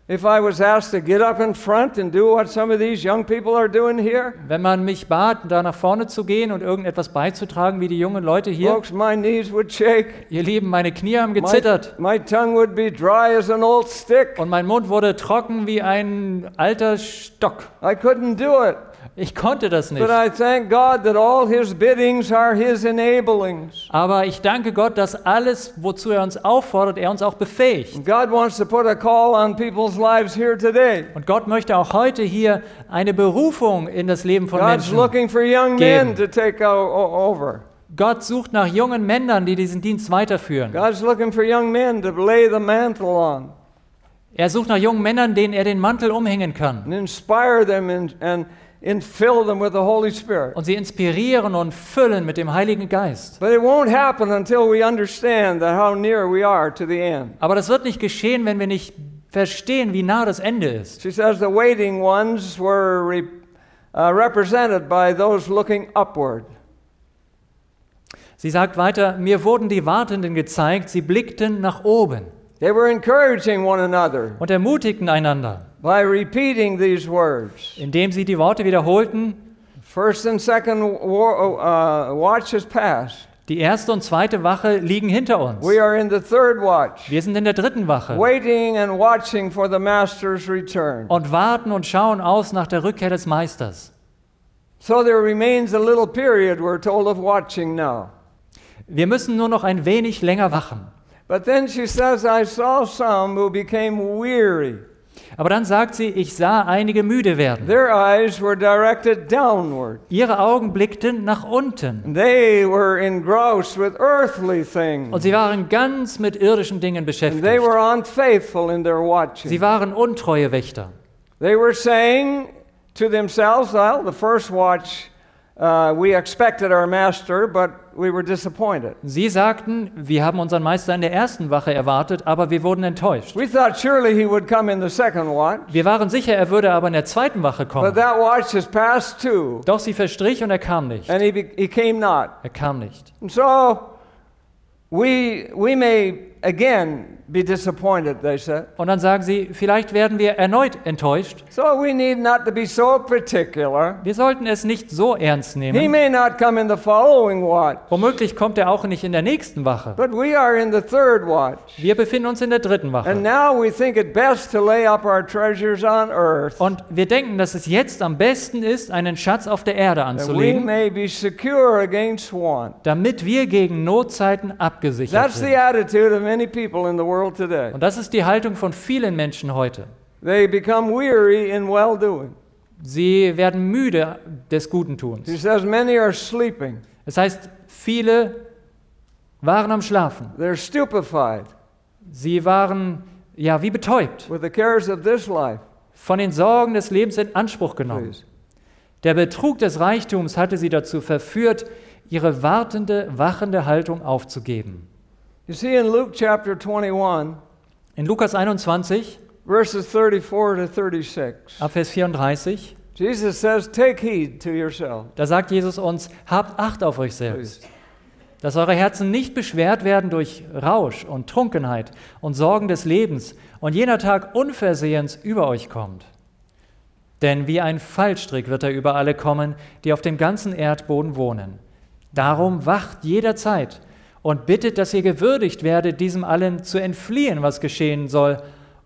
If I was asked to get up in front and do what some of these young people are doing here, Wenn man mich bat, da nach vorne zu gehen und irgendetwas beizutragen, wie die jungen Leute hier, folks, my knees would shake. ihr Lieben, meine Knie haben My, gezittert my tongue would be dry as an old stick. und mein Mund wurde trocken wie ein alter Stock. I couldn't do it. Ich konnte das nicht. Aber ich danke Gott, dass alles, wozu er uns auffordert, er uns auch befähigt. Und Gott möchte auch heute hier eine Berufung in das Leben von God's Menschen. looking for young geben. Gott sucht nach jungen Männern, die diesen Dienst weiterführen. Er sucht nach jungen Männern, denen er den Mantel umhängen kann and inspire them and, and infill them with the Holy Spirit. und sie inspirieren und füllen mit dem Heiligen Geist. But it won't happen until we understand that how near we are to the end. Aber das wird nicht geschehen, wenn wir nicht verstehen, wie nah das Ende ist. She says the waiting ones were re, uh, represented by those looking upward. Sie sagt weiter, mir wurden die Wartenden gezeigt, sie blickten nach oben They were encouraging one another und ermutigten einander, by repeating these words. indem sie die Worte wiederholten, First and second war, uh, watch has passed. die erste und zweite Wache liegen hinter uns. We are in the third watch, Wir sind in der dritten Wache waiting and watching for the Master's return. und warten und schauen aus nach der Rückkehr des Meisters. So there remains a little period, we're told, of watching now. Wir müssen nur noch ein wenig länger wachen. But then she says, I saw some who became weary. Aber dann sagt sie, ich sah einige müde werden. Their eyes were directed downward. Ihre Augen blickten nach unten. They were engrossed with earthly Und sie waren ganz mit irdischen Dingen beschäftigt. were unfaithful in their watching. Sie waren untreue Wächter. They were saying to themselves, well, the first watch, uh, we expected our master, but we were disappointed. Sie sagten, wir haben unseren Meister in der ersten Wache erwartet, aber wir wurden enttäuscht. We thought surely he would come in the second watch, Wir waren sicher, er würde aber in der zweiten Wache but kommen. that watch has passed too, Doch sie verstrich und er kam nicht. and he, he came not. Er kam nicht. And so we, we may again be disappointed, they said. Und dann sagen sie, vielleicht werden wir erneut enttäuscht. So we need not to be so particular. Wir sollten es nicht so ernst He nehmen. may not come in the following watch, Womöglich kommt er auch nicht in der nächsten Wache. but we are in the third watch. Wir befinden uns in der dritten And Wache. now we think it best to lay up our treasures on earth, Und wir denken, dass es jetzt am besten ist, einen Schatz auf der Erde that we anzulegen, may be secure against want. damit wir gegen Notzeiten abgesichert That's the sind. attitude of many people in the world today. Und das ist die Haltung von vielen Menschen heute. They become weary in well doing. Sie werden müde des Guten Tuns. She says many are sleeping, Das heißt, viele waren am Schlafen. they're stupefied Sie waren ja wie betäubt, with the cares of this life. von den Sorgen des Lebens in Anspruch genommen. Please. Der Betrug des Reichtums hatte sie dazu verführt, ihre wartende, wachende Haltung aufzugeben. You see, in Luke chapter 21, In Lukas 21, verses 34 to 36, ab Vers 34, Jesus says, Take heed to yourself. Da sagt Jesus uns, habt Acht auf euch selbst, dass eure Herzen nicht beschwert werden durch Rausch und Trunkenheit und Sorgen des Lebens und jener Tag unversehens über euch kommt. Denn wie ein Fallstrick wird er über alle kommen, die auf dem ganzen Erdboden wohnen. Darum wacht jederzeit und bittet, dass ihr gewürdigt werdet, diesem allen zu entfliehen, was geschehen soll,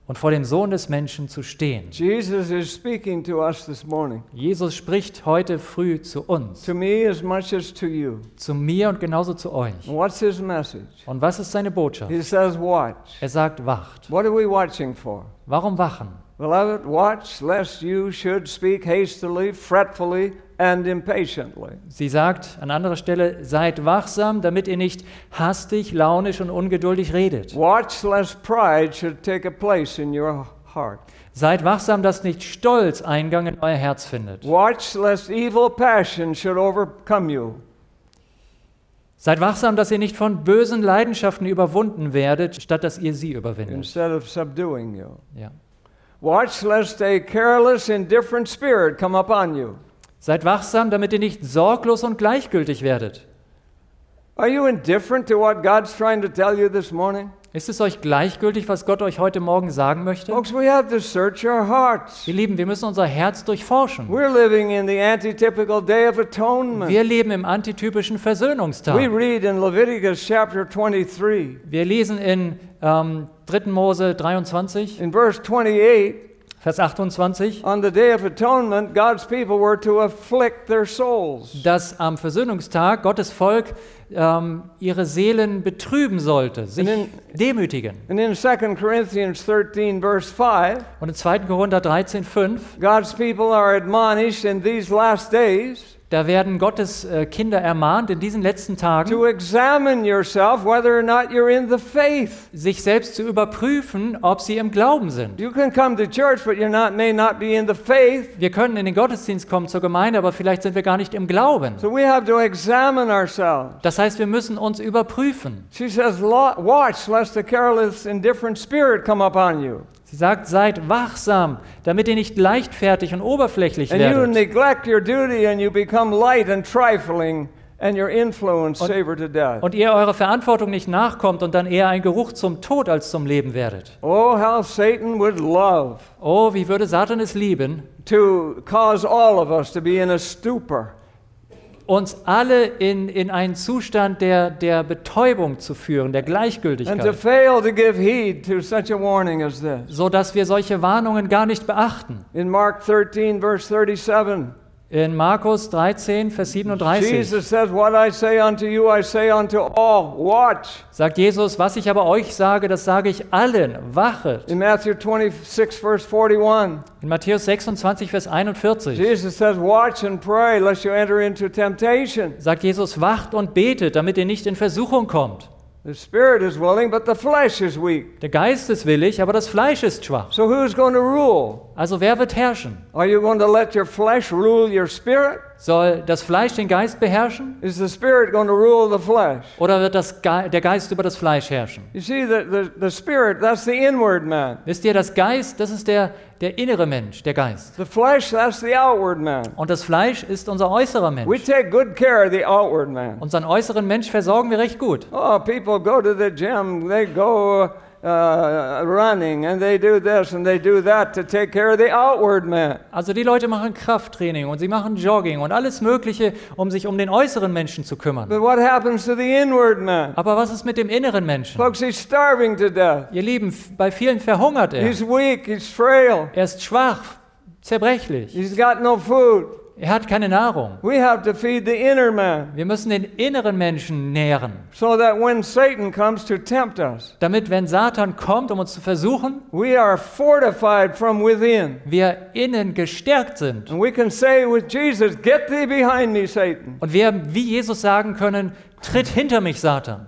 und vor dem Sohn des Menschen zu stehen. Jesus is speaking to us this morning, Jesus spricht heute früh zu uns, to me as much as to you. zu mir und genauso zu euch. What's his message? Und was ist seine Botschaft? He says, Watch. Er sagt, wacht. What are we watching for? Warum wachen? Beloved, watch lest you should speak hastily, fretfully, and impatiently. Sie sagt an anderer Stelle, seid wachsam, damit ihr nicht hastig, launisch und ungeduldig redet. Watch lest pride should take a place in your heart. Seid wachsam, dass nicht Stolz Eingang in euer Herz findet. Watch lest evil passion should overcome you. Seid wachsam, dass ihr nicht von bösen Leidenschaften überwunden werdet, statt dass ihr sie überwindet. instead of subduing you. Ja. Watch lest a careless, indifferent spirit come upon you. Seid wachsam, damit ihr nicht sorglos und gleichgültig werdet. Are you indifferent to what God's trying to tell you this morning? Ist es euch gleichgültig, was Gott euch heute Morgen sagen möchte? Folks, we have to search our hearts. Ihr Lieben, wir müssen unser Herz durchforschen. We're living in the antitypical day of atonement. Wir leben im antitypischen We Versöhnungstag. read in Leviticus chapter 23, Wir lesen in ähm, 3. Mose 23, in verse 28, Vers 28, on the day of atonement, God's people were to afflict their souls. dass am Versöhnungstag Gottes Volk ähm, ihre Seelen betrüben sollte, sich Und demütigen. And in 2 Corinthians 13, verse 5, Und in 2. Korinther 13, 5, God's people are admonished in these last days da werden Gottes äh, Kinder ermahnt, in diesen letzten Tagen to examine yourself whether or not you're in the faith. sich selbst zu überprüfen, ob sie im Glauben sind. You can come to church, but you're not may not be in the faith. Wir können in den Gottesdienst kommen zur Gemeinde, aber vielleicht sind wir gar nicht im Glauben. So we have to examine ourselves. Das heißt, wir müssen uns überprüfen. She says, "Lo- "Watch lest a careless, indifferent spirit come upon you, Sie sagt, seid wachsam, damit ihr nicht leichtfertig und oberflächlich and you werdet. neglect your duty, and you become light and trifling, and your influence Und- savor to death." Und ihr eurer Verantwortung nicht nachkommt und dann eher ein Geruch zum Tod als zum Leben werdet. Oh, how Satan would love Oh, wie würde Satan es lieben, to cause all of us to be in a stupor. Uns alle in, in einen Zustand der, der Betäubung zu führen, der Gleichgültigkeit, so dass wir solche Warnungen gar nicht beachten. In Mark 13, verse 37, In Markus 13, Vers 37 Jesus says, What I say unto you, I say unto all, watch. sagt Jesus, was ich aber euch sage, das sage ich allen, wachet. In Matthew 26, verse 41, In Matthäus 26, Vers 41 Jesus says, Watch and pray, lest you enter into temptation. sagt Jesus, wacht und betet, damit ihr nicht in Versuchung kommt. The spirit is willing, but the flesh is weak. Der Geist ist willig, aber das Fleisch ist schwach. So who's going to rule? Also wer wird herrschen? Are you going to let your flesh rule your spirit? Soll das Fleisch den Geist beherrschen Is the spirit going to rule the flesh? oder wird das Ge der Geist über das Fleisch herrschen? You see, the, the, the spirit, that's the inward man. Wisst ihr, das Geist, das ist der, der innere Mensch, der Geist. The flesh, that's the outward man. Und das Fleisch ist unser äußerer We Mensch. take good care of the outward man. Unseren äußeren Mensch versorgen wir recht gut. Oh, people go to the gym, they go uh, running, and they do this and they do that to take care of the outward man. Also die Leute machen Krafttraining und sie machen Jogging und alles Mögliche, um sich um den äußeren Menschen zu kümmern. But what happens to the inward man? Aber was ist mit dem inneren Menschen? Folks, he's starving to death. Ihr Lieben, bei vielen verhungert er. He's weak, he's frail, Er ist schwach, zerbrechlich. he's got no food. Er hat keine Nahrung. We have to feed the inner man Wir müssen den inneren Menschen nähren, so that when Satan comes to tempt us, damit wenn Satan kommt, um uns zu versuchen, we are fortified from within. wir innen gestärkt sind And we can say with Jesus, Get thee behind me, Satan. und wir wie Jesus sagen können, tritt hinter mich, Satan.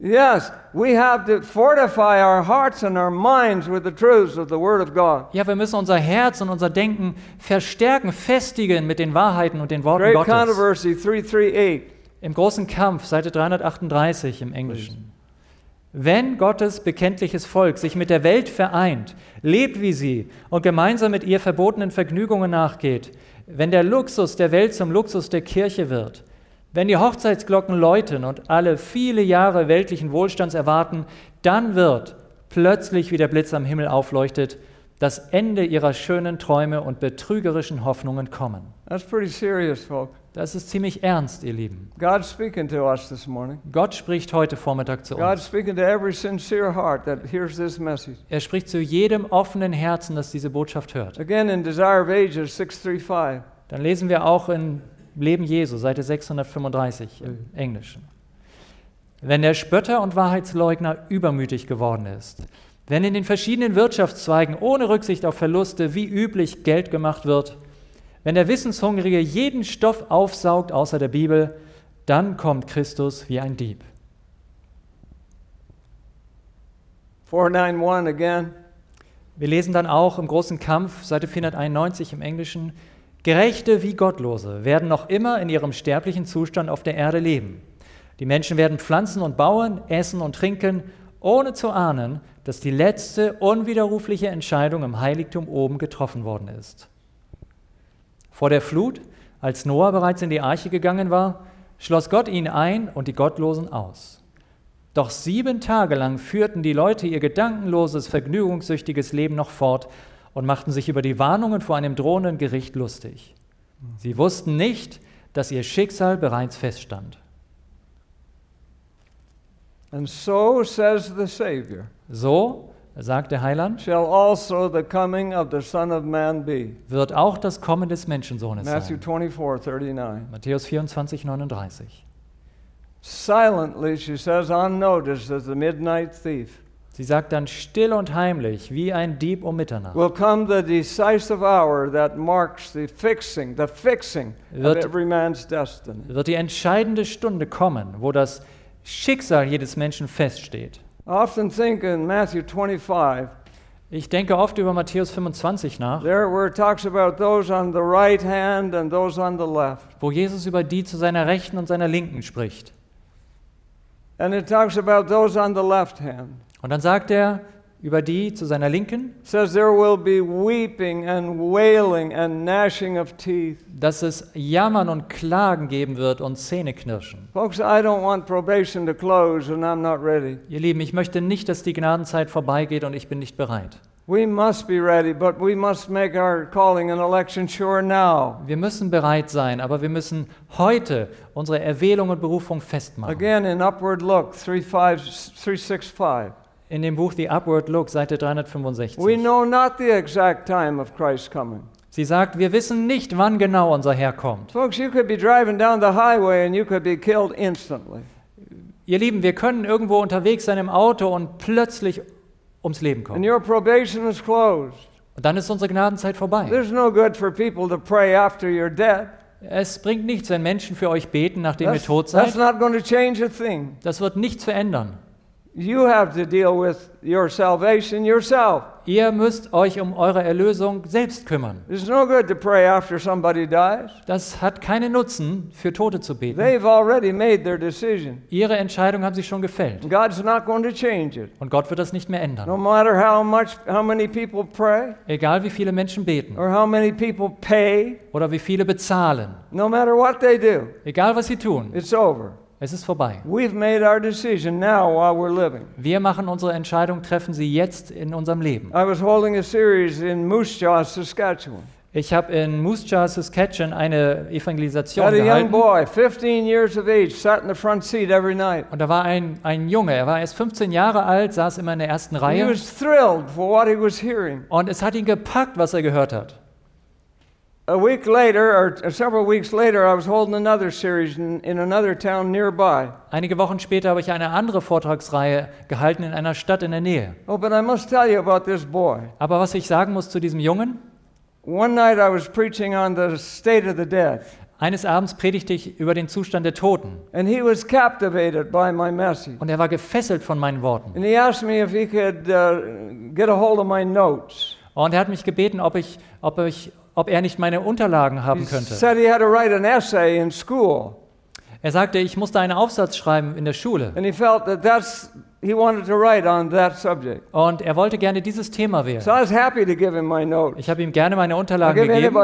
Yes, we have to fortify our hearts and our minds with the truths of the Word of God. Ja, wir müssen unser Herz und unser Denken verstärken, festigen mit den Wahrheiten und den Worten Great Gottes. Controversy 338. Im großen Kampf, Seite 338 im Englischen. Wenn Gottes bekenntliches Volk sich mit der Welt vereint, lebt wie sie und gemeinsam mit ihr verbotenen Vergnügungen nachgeht, wenn der Luxus der Welt zum Luxus der Kirche wird, wenn die Hochzeitsglocken läuten und alle viele Jahre weltlichen Wohlstands erwarten, dann wird plötzlich wie der Blitz am Himmel aufleuchtet, das Ende ihrer schönen Träume und betrügerischen Hoffnungen kommen. That's pretty serious, folks. Das ist ziemlich ernst, ihr Lieben. God's speaking to us this morning. Gott spricht heute Vormittag zu God's uns. speaking to every sincere heart that hears this message. Er spricht zu jedem offenen Herzen, das diese Botschaft hört. Again, in Desire of Ages 635. Dann lesen wir auch in Leben Jesu, Seite 635 im Englischen. Wenn der Spötter und Wahrheitsleugner übermütig geworden ist, wenn in den verschiedenen Wirtschaftszweigen ohne Rücksicht auf Verluste wie üblich Geld gemacht wird, wenn der Wissenshungrige jeden Stoff aufsaugt außer der Bibel, dann kommt Christus wie ein Dieb. 491 again. Wir lesen dann auch im großen Kampf, Seite 491 im Englischen, Gerechte wie Gottlose werden noch immer in ihrem sterblichen Zustand auf der Erde leben. Die Menschen werden pflanzen und bauen, essen und trinken, ohne zu ahnen, dass die letzte unwiderrufliche Entscheidung im Heiligtum oben getroffen worden ist. Vor der Flut, als Noah bereits in die Arche gegangen war, schloss Gott ihn ein und die Gottlosen aus. Doch sieben Tage lang führten die Leute ihr gedankenloses, vergnügungssüchtiges Leben noch fort und machten sich über die Warnungen vor einem drohenden Gericht lustig. Sie wussten nicht, dass ihr Schicksal bereits feststand. And so says the Savior, So, sagt der Heiland, shall also the coming of the Son of Man be. wird auch das Kommen des Menschensohnes Matthew sein. 24, 39. Matthäus 24, 39. Silently, she says, unnoticed as the midnight thief, Sie sagt dann still und heimlich, wie ein Dieb um Mitternacht, will come the decisive hour that marks the fixing, the fixing of Wird- every man's destiny. wird die entscheidende Stunde kommen, wo das Schicksal jedes Menschen feststeht. I often think in Matthew 25, Ich denke oft über Matthäus 25 nach, there where it talks about those on the right hand and those on the left. wo Jesus über die zu seiner Rechten und seiner Linken spricht. And it talks about those on the left hand. Und dann sagt er über die zu seiner Linken, says there will be weeping and wailing and gnashing of teeth. dass es Jammern und Klagen geben wird und Zähneknirschen. Folks, I don't want probation to close and I'm not ready. Ihr Lieben, ich möchte nicht, dass die Gnadenzeit vorbeigeht und ich bin nicht bereit. We must be ready, but we must make our calling and election sure now. Wir müssen bereit sein, aber wir müssen heute unsere Erwählung und Berufung festmachen. Again, in Upward Look 35 365. In dem Buch The Upward Look, Seite 365. We know not the exact time of Christ's coming. Sie sagt, wir wissen nicht, wann genau unser Herr kommt. Folks, you could be driving down the highway and you could be killed instantly. Ihr Lieben, wir können irgendwo unterwegs sein im Auto und plötzlich ums Leben And kommen. your probation is closed. Und dann ist unsere Gnadenzeit vorbei. There's no good for people to pray after you're dead. Es bringt nichts, wenn Menschen für euch beten, nachdem ihr That's, tot that's seid. not going to change a thing. Das wird nichts verändern. You have to deal with your salvation yourself. Ihr müsst euch um eure Erlösung selbst kümmern. It's no good to pray after somebody dies. Das hat keinen Nutzen, für Tote zu beten. They've already made their decision. Ihre Entscheidung haben sie schon gefällt. God's not going to change it. Und Gott wird das nicht mehr No ändern. matter how much how many people pray Egal wie viele Menschen beten or how many people pay, oder wie viele bezahlen. no matter what they do, Egal was sie tun, it's over. Es ist vorbei. We've made our decision now while we're living. Wir machen unsere Entscheidung, treffen sie jetzt in unserem Leben. I was holding a series in Moose Jaw, Saskatchewan. Ich habe in Moose Jaw, Saskatchewan eine Evangelisation Had gehalten. boy, 15 years of age, sat in the front seat every night. Und da war ein, ein Junge, er war erst 15 Jahre alt, saß immer in der ersten He Reihe. was thrilled for what he was hearing. Und es hat ihn gepackt, was er gehört hat. A week later, or several weeks later, I was holding another series in, in another town nearby. Einige Wochen später habe ich eine andere Vortragsreihe gehalten in einer Stadt in der Nähe. Oh, but I must tell you about this boy. Aber was ich sagen muss zu diesem Jungen, One night I was preaching on the state of the dead, eines Abends predigte ich über den Zustand der Toten. and he was captivated by my message. Und er war gefesselt von meinen Worten. And he asked me if he could get a hold of my notes. Und er hat mich gebeten, ob, ich, ob, ich, ob er nicht meine Unterlagen haben könnte. Er sagte, ich musste einen Aufsatz schreiben in der Schule. Und er wollte gerne dieses Thema So wählen. I was happy to give him my notes. Ich habe ihm gerne meine Unterlagen gegeben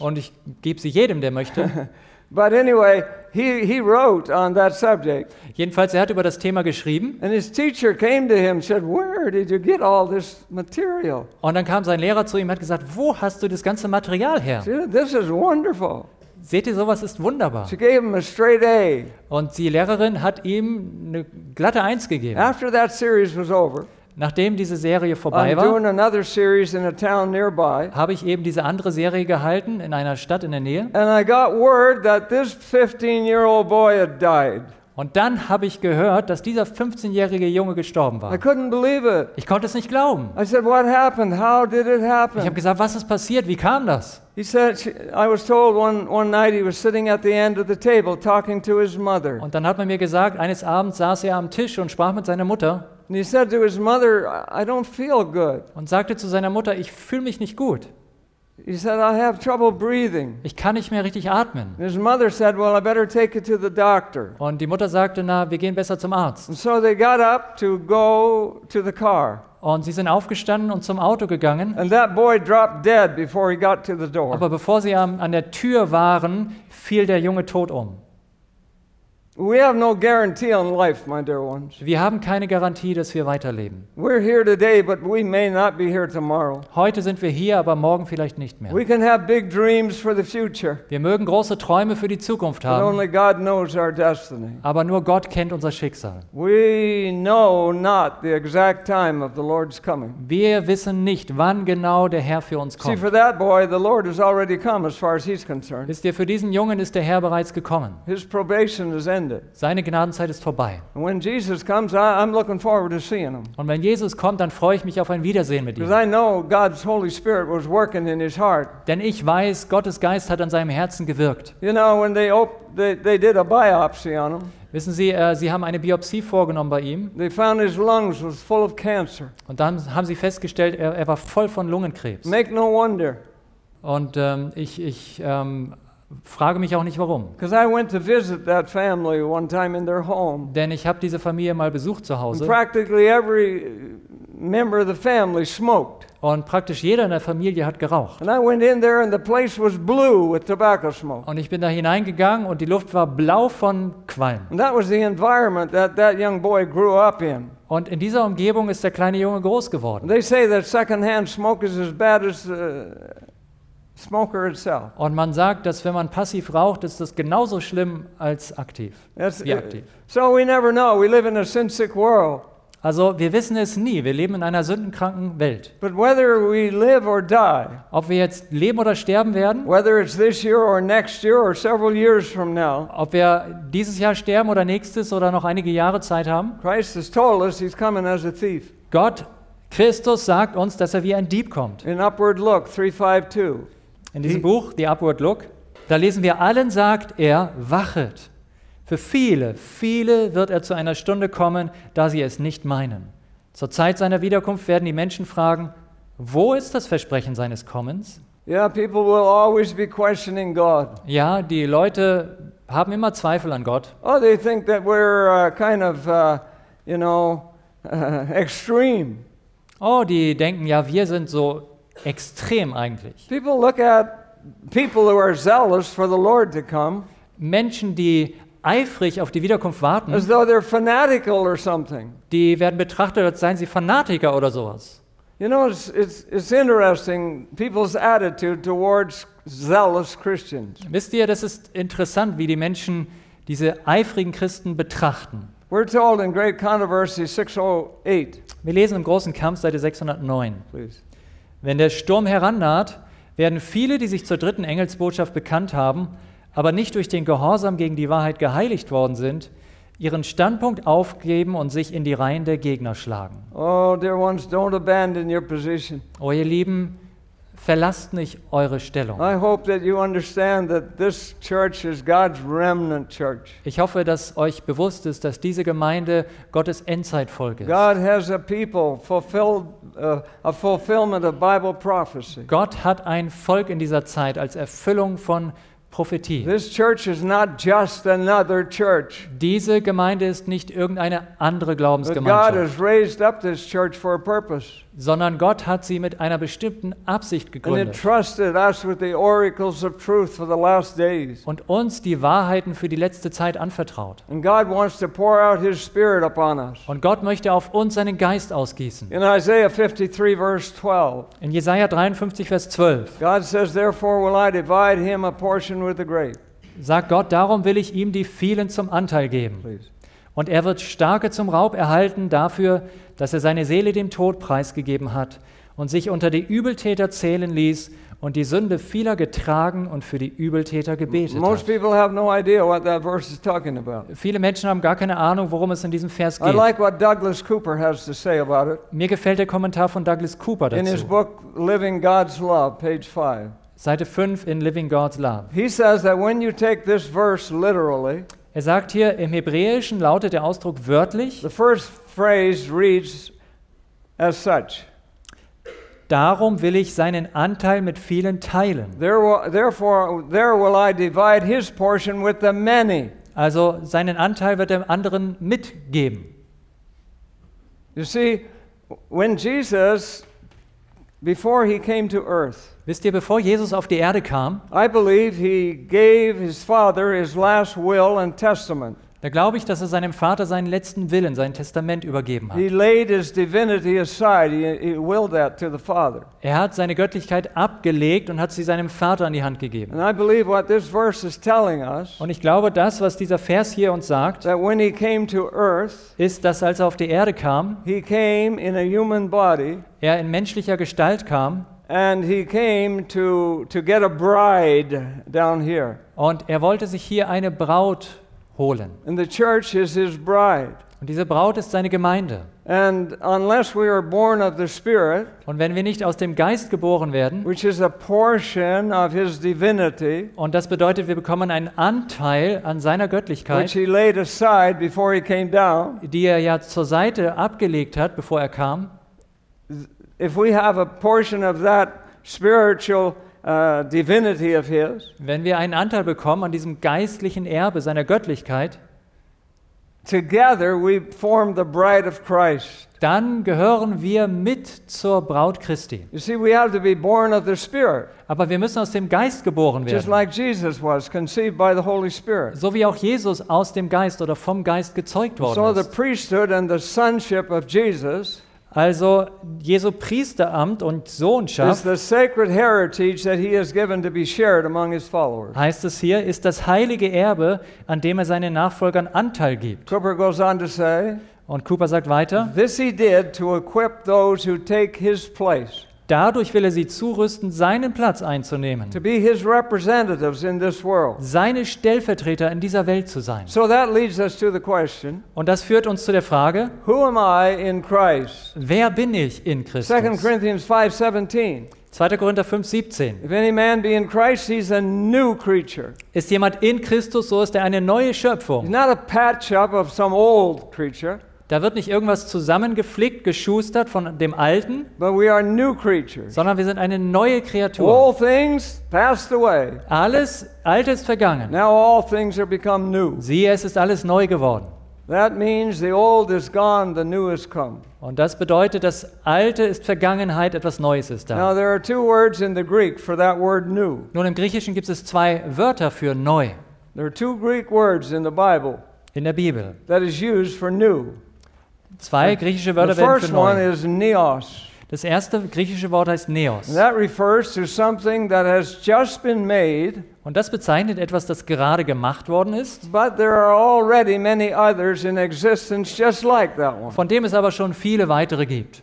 und ich gebe sie jedem, der möchte. But anyway, he, he wrote on that subject. Jedenfalls, er hat über das Thema geschrieben And his teacher came to him and said, Where did you get all this material? und dann kam sein Lehrer zu ihm und hat gesagt, wo hast du das ganze Material her? Said, This is wonderful. Seht ihr, sowas ist wunderbar. She gave him a straight A. Und die Lehrerin hat ihm eine glatte Eins gegeben. After that series was over, Nachdem diese Serie vorbei war, habe ich eben diese andere Serie gehalten in einer Stadt in der Nähe. And I got word that this 15 year old boy had died. Und dann habe ich gehört, dass dieser 15-jährige Junge gestorben war. Ich konnte es nicht glauben. I said, What happened? How did it Ich habe gesagt, was ist passiert? Wie kam das? He said, she, I was told one, one night he was sitting at the end of the table talking to his mother. Und dann hat man mir gesagt, eines Abends saß er am Tisch und sprach mit seiner Mutter And he said to his mother, I I don't feel good. und sagte zu seiner Mutter, ich fühle mich nicht gut. He said, I have trouble breathing. Ich kann nicht mehr richtig atmen. His mother said, Well, I better take you to the doctor. Und die Mutter sagte, na, wir gehen besser zum Arzt. And so they got up to go to the car. Und sie sind aufgestanden und zum Auto gegangen. And that boy dropped dead before he got to the door. Aber bevor sie an der Tür waren, fiel der Junge tot um. We have no guarantee on life, my dear ones. Wir haben keine Garantie, dass wir weiterleben. We're here today, but we may not be here tomorrow. Heute sind wir hier, aber morgen vielleicht nicht mehr. We can have big dreams for the future, Wir mögen große Träume für die Zukunft but haben, only God knows our destiny. aber nur Gott kennt unser Schicksal. We know not the exact time of the Lord's coming. Wir wissen nicht, wann genau der Herr für uns See, kommt. for that boy, the Lord has already come as far as he's concerned. Wisst ihr, für diesen Jungen ist der Herr bereits gekommen. His probation is ended. Seine Gnadenzeit ist vorbei. And when Jesus comes, I, I'm looking forward to seeing him. Und wenn Jesus kommt, dann freue ich mich auf ein Wiedersehen mit ihm. Because I know God's Holy Spirit was working in his heart. Denn ich weiß, Gottes Geist hat an seinem Herzen gewirkt. You know, when they, op- they, they did a biopsy on him, Wissen Sie, äh, Sie haben eine Biopsie vorgenommen bei ihm they found his lungs was full of cancer. und dann haben Sie festgestellt, er, er war voll von Lungenkrebs. Make no wonder, Und ähm, ich, ich ähm, frage mich auch nicht warum. because I went to visit that family one time in their home. Denn ich habe diese Familie mal besucht zu And Hause practically every member of the family smoked. und praktisch jeder in der Familie hat geraucht. And I went in there and the place was blue with tobacco smoke. Und ich bin da hineingegangen und die Luft war blau von Qualm. And that was the environment that that young boy grew up in. Und in dieser Umgebung ist der kleine Junge groß geworden. they say that secondhand smoke is as bad as uh, smoker itself. Und man sagt, dass wenn man passiv raucht, ist das genauso schlimm als aktiv. That's, Wie aktiv. so we never know. We live in a sin sick world. Also wir wissen es nie. Wir leben in einer sündenkranken Welt. But whether we live or die, Ob wir jetzt leben oder sterben werden, whether it's this year or next year or several years from now, ob wir dieses Jahr sterben oder nächstes oder noch einige Jahre Zeit haben. Gott, Christus sagt uns, dass er wie ein Dieb kommt. In Upward Look 352, In diesem Buch, The Upward Look, da lesen wir, allen sagt er, wachet. Für viele, viele wird er zu einer Stunde kommen, da sie es nicht meinen. Zur Zeit seiner Wiederkunft werden die Menschen fragen, wo ist das Versprechen seines Kommens? yeah, people will always be questioning God. Ja, die Leute haben immer Zweifel an Gott. Oh, they think that we're uh, kind of, uh, you know, extreme. Oh, die denken, ja, wir sind so extrem eigentlich. People look at people who are zealous for the Lord to come Menschen, die eifrig auf die Wiederkunft warten, as though they're fanatical or something. die werden betrachtet, als seien sie Fanatiker oder sowas. You know, it's, it's, it's interesting, people's attitude towards zealous Christians. Wisst ihr, das ist interessant, wie die Menschen diese eifrigen Christen betrachten. We're told in Great Controversy 608, Wir lesen im großen Kampf Seite 609. please. Wenn der Sturm herannaht, werden viele, die sich zur dritten Engelsbotschaft bekannt haben, aber nicht durch den Gehorsam gegen die Wahrheit geheiligt worden sind, ihren Standpunkt aufgeben und sich in die Reihen der Gegner schlagen. Oh, dear ones, don't abandon your position. Oh, ihr Lieben, verlasst nicht eure Stellung. I hope that you understand that this church is God's remnant church. Ich hoffe, dass euch bewusst ist, dass diese Gemeinde Gottes Endzeitfolge ist. God has a people fulfilled, a fulfillment of Bible prophecy. Gott hat ein Volk in dieser Zeit als Erfüllung von Prophetie. This church is not just another church. Diese Gemeinde ist nicht irgendeine andere Glaubensgemeinschaft, sondern Gott hat sie mit einer bestimmten Absicht and gegründet und uns die Wahrheiten für die letzte Zeit anvertraut. And God wants to pour out His Spirit upon us. Und Gott möchte auf uns seinen Geist ausgießen. In Isaiah 53, verse 12, In Jesaja 53, Vers 12 God says, Therefore will I divide him a portion with the great. sagt Gott, darum will ich ihm die vielen zum Anteil geben. Please. Und er wird Starke zum Raub erhalten dafür, dass er seine Seele dem Tod preisgegeben hat und sich unter die Übeltäter zählen ließ und die Sünde vieler getragen und für die Übeltäter gebetet Most hat. people have no idea what that verse is talking about. Viele Menschen haben gar keine Ahnung, worum es in diesem Vers I geht. like what Douglas Cooper has to say about it Mir gefällt der Kommentar von Douglas Cooper in his dazu. book, Living God's Love, page 5. Seite 5 in Living God's Love. He says that when you take this verse literally, Er sagt hier, im Hebräischen lautet der Ausdruck wörtlich, the first phrase reads as such darum will ich seinen Anteil mit vielen teilen. there will, Therefore, there will I divide his portion with the many. Also seinen Anteil wird er anderen mitgeben. You see, when Jesus, before he came to earth, Wisst ihr, bevor Jesus auf die Erde kam, I believe he gave his Father his last will and testament. da glaube ich, dass er seinem Vater seinen letzten Willen, sein Testament übergeben He hat. laid his divinity aside. He, he willed that to the Father. Er hat seine Göttlichkeit abgelegt und hat sie seinem Vater an die Hand gegeben. And I believe what this verse is telling us Und ich glaube, das, was dieser Vers hier uns sagt, that when he came to earth, ist, dass als er auf die Erde kam, he came in a human body er in menschlicher Gestalt kam and he came to, to get a bride down here. und er wollte sich hier eine Braut holen. And the church is his bride. Und diese Braut ist seine Gemeinde. And unless we are born of the Spirit, Und wenn wir nicht aus dem Geist geboren werden, which is a portion of his divinity, und das bedeutet, wir bekommen einen Anteil an seiner which Göttlichkeit, he laid aside before he came down, die er ja zur Seite abgelegt hat, bevor er kam, if we have a portion of that spiritual uh, divinity of his, wenn wir einen Anteil bekommen an diesem geistlichen Erbe seiner Göttlichkeit, together we form the bride of Christ. dann gehören wir mit zur Braut Christi. You see, we have to be born of the Spirit, Aber wir müssen aus dem Geist geboren just werden. like Jesus was, conceived by the Holy Spirit. So wie auch Jesus aus dem Geist oder vom Geist gezeugt So worden the ist. priesthood and the sonship of Jesus Also Jesu Priesteramt und Sohnschaft, heißt es hier, ist das heilige Erbe, an dem er seinen Nachfolgern Anteil gibt. Cooper goes on to say, Und Cooper sagt weiter, This he did to equip those who take his place, dadurch will er sie zurüsten, seinen Platz einzunehmen, to be his representatives in this world. seine Stellvertreter in dieser Welt zu sein. So that leads us to the question Und das führt uns zu der Frage, Who am I in Christ? wer bin ich in 2 Christus? Corinthians 5:17. 2. Korinther 5, 17. If any man be in Christ, he's a new creature. Ist jemand in Christus, so ist er eine neue He's Schöpfung. not a patch up of some old creature, Da wird nicht irgendwas zusammengeflickt, geschustert von dem Alten, but we are new creatures. sondern wir sind eine neue Kreatur. All things passed away. Alles Alte ist vergangen. Now all things are become new. Siehe, es ist alles neu geworden. That means the old is gone, the new has come. Und das bedeutet, das Alte ist Vergangenheit, etwas Neues ist da. Now there are two words in the Greek for that word new. Nun, im Griechischen gibt es zwei Wörter für neu There are two Greek words in the Bible in der Bibel. Zwei griechische The Wörter werden first für neu. is neos. Das erste griechische Wort heißt Neos. that refers to something that has just been made, Und das bezeichnet etwas, das gerade gemacht worden ist, but there are already many others in existence just like that one. von dem es aber schon viele weitere gibt.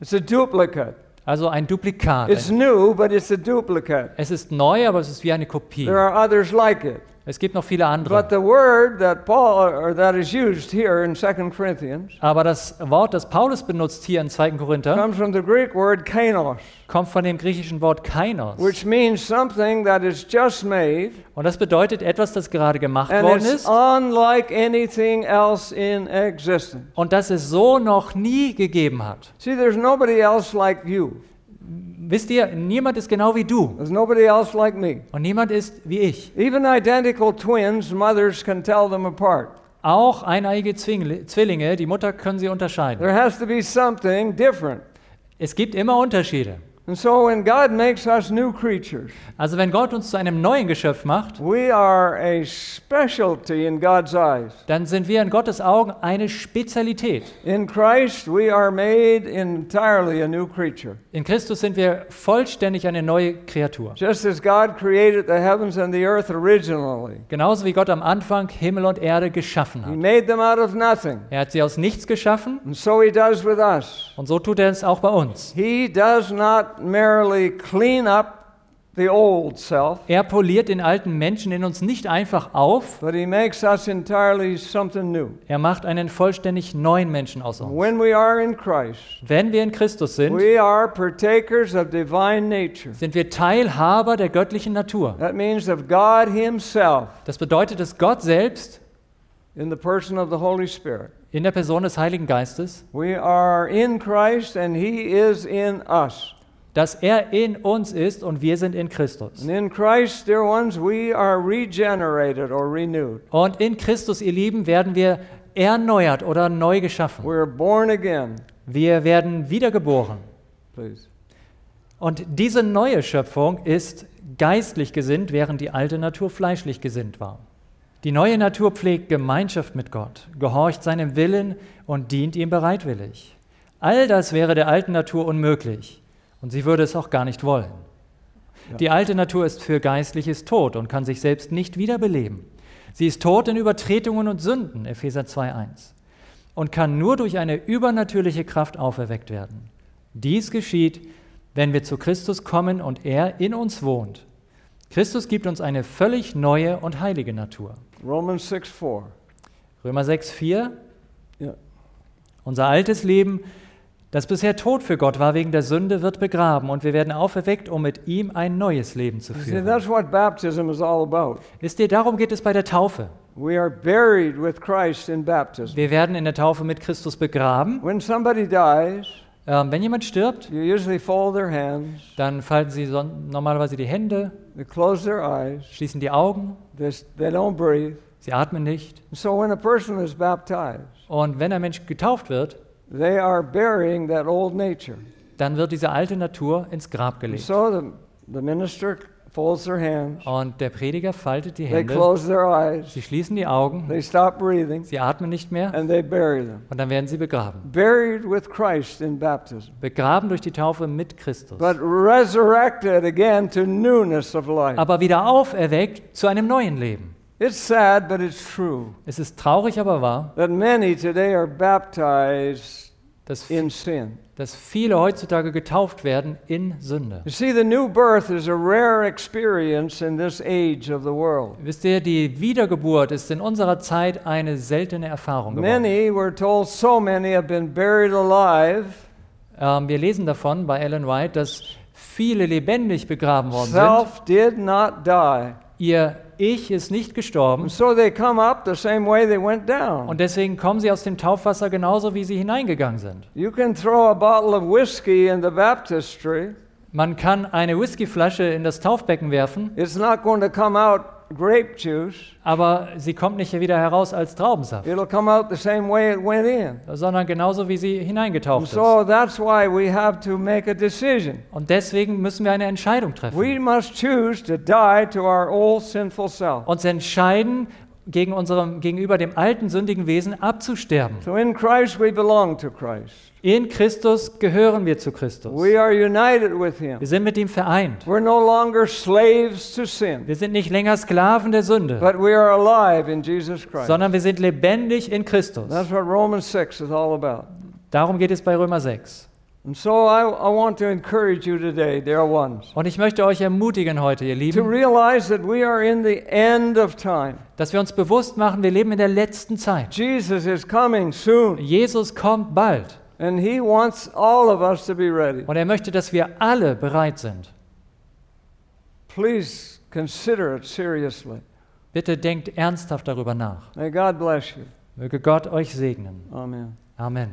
It's a duplicate. Also ein Duplikat. It's new, but it's a duplicate. Es ist neu, aber es ist wie eine Kopie. There are others like it. Es gibt noch viele But andere. the word that Paul or that is used here in 2 Corinthians Aber das Wort, das Paulus benutzt hier in 2. Korinther, comes from the Greek word kainos, kommt von dem griechischen Wort kainos. which means something that is just made Und das bedeutet etwas, das gerade gemacht and worden it's ist unlike anything else in existence. und das es so noch nie gegeben hat. See, there's nobody else like you. Wisst ihr, niemand ist genau wie du There's nobody else like me. und niemand ist wie ich. Even identical twins, mothers can tell them apart. Auch eineige Zwillinge, die Mutter können sie unterscheiden. There has to be something different. Es gibt immer Unterschiede. And so when God makes us new creatures, Also wenn Gott uns zu einem neuen Geschöpf macht, we are a specialty in God's eyes. dann sind wir in Gottes Augen eine Spezialität. In Christ, we are made entirely a new creature. In Christus sind wir vollständig eine neue Kreatur. Just as God created the heavens and the earth originally, Genauso wie Gott am Anfang Himmel und Erde geschaffen He hat. made them out of nothing. Er hat sie aus nichts geschaffen And so He does with us. und so tut er es auch bei uns. He does not merely clean up the old self, Er poliert den alten Menschen in uns nicht einfach auf, but He makes us entirely something new. er macht einen vollständig neuen Menschen aus uns. When we are in Christ, Wenn wir in Christus sind, we are partakers of divine nature. sind wir Teilhaber der göttlichen Natur. That means of God Himself Das bedeutet, dass Gott selbst in the person of the Holy Spirit. in der Person des Heiligen Geistes, We are in Christ and He is in us. Dass er in uns ist und wir sind in Christus. And in Christ, dear ones, we are regenerated or renewed. Und in Christus, ihr Lieben, werden wir erneuert oder neu geschaffen. We're born again. Wir werden wiedergeboren. Please. Und diese neue Schöpfung ist geistlich gesinnt, während die alte Natur fleischlich gesinnt war. Die neue Natur pflegt Gemeinschaft mit Gott, gehorcht seinem Willen und dient ihm bereitwillig. All das wäre der alten Natur unmöglich und sie würde es auch gar nicht wollen. Die alte Natur ist für Geistliches tot und kann sich selbst nicht wiederbeleben. Sie ist tot in Übertretungen und Sünden, Epheser 2.1, und kann nur durch eine übernatürliche Kraft auferweckt werden. Dies geschieht, wenn wir zu Christus kommen und er in uns wohnt. Christus gibt uns eine völlig neue und heilige Natur. Romans 6 4. Römer 6,4 Yeah. Unser altes Leben, das bisher tot für Gott war wegen der Sünde, wird begraben und wir werden auferweckt, um mit ihm ein neues Leben zu führen. Wisst ihr, darum geht es bei der Taufe. Wir werden in der Taufe mit Christus begraben. When somebody dies, Ähm, wenn jemand stirbt, you usually fold their hands, dann falten sie son- normalerweise die Hände, they close their eyes, schließen die Augen, they, they don't breathe. sie atmen nicht. So baptized, Und wenn ein Mensch getauft wird, they are burying that old nature. dann wird diese alte Natur ins Grab gelegt. so the, the minister folds their hands, Und der Prediger faltet die they Hände, close their eyes, sie schließen die Augen, they stop breathing, sie atmen nicht mehr and they bury them. und dann werden sie begraben. Buried with Christ in baptism, Begraben durch die Taufe mit Christus. but resurrected again to newness of life. Aber wieder auferweckt zu einem neuen Leben. It's sad, but it's true Es ist traurig, aber wahr, that many today are baptized dass, in sin. dass viele heutzutage getauft werden in Sünde. You see, the new birth is a rare experience in this age of the world. Wisst ihr, die Wiedergeburt ist in unserer Zeit eine seltene Erfahrung geworden. Many, we're told, so many have been buried alive. Ähm, wir lesen davon bei Ellen White, dass viele lebendig begraben worden sind. Self did not die. Ihr Ich ist nicht gestorben so they come up the same way they went down. und deswegen kommen sie aus dem Taufwasser genauso, wie sie hineingegangen sind. You can throw a bottle of whiskey in the baptistry, Man kann eine Whiskyflasche in das Taufbecken werfen, it's not going to come out grape juice. aber sie kommt nicht wieder heraus als Traubensaft, It'll come out the same way it went in. sondern genauso, wie sie hineingetaucht ist. so that's why we have to make a decision. Und deswegen müssen wir eine Entscheidung treffen. We must choose to die to our old sinful self. Uns entscheiden, gegen unserem, gegenüber dem alten sündigen Wesen abzusterben. So in Christ we belong to Christ. In Christus gehören wir zu Christus. We are united with Him. Wir sind mit ihm vereint. We're no longer slaves to sin, Wir sind nicht länger Sklaven der Sünde, but we are alive in Jesus Christ. sondern wir sind lebendig in Christus. That's what Romans 6 is all about. Darum geht es bei Römer 6. And so I, I want to encourage you today, dear ones, Und ich möchte euch ermutigen heute, ihr to Lieben, realize that we are in the end of time. dass wir uns bewusst machen, wir leben in der letzten Zeit. Jesus is coming soon, Jesus kommt bald and He wants all of us to be ready. und er möchte, dass wir alle bereit sind. Please consider it seriously. Bitte denkt ernsthaft darüber nach. May God bless you. Möge Gott euch segnen. Amen. Amen.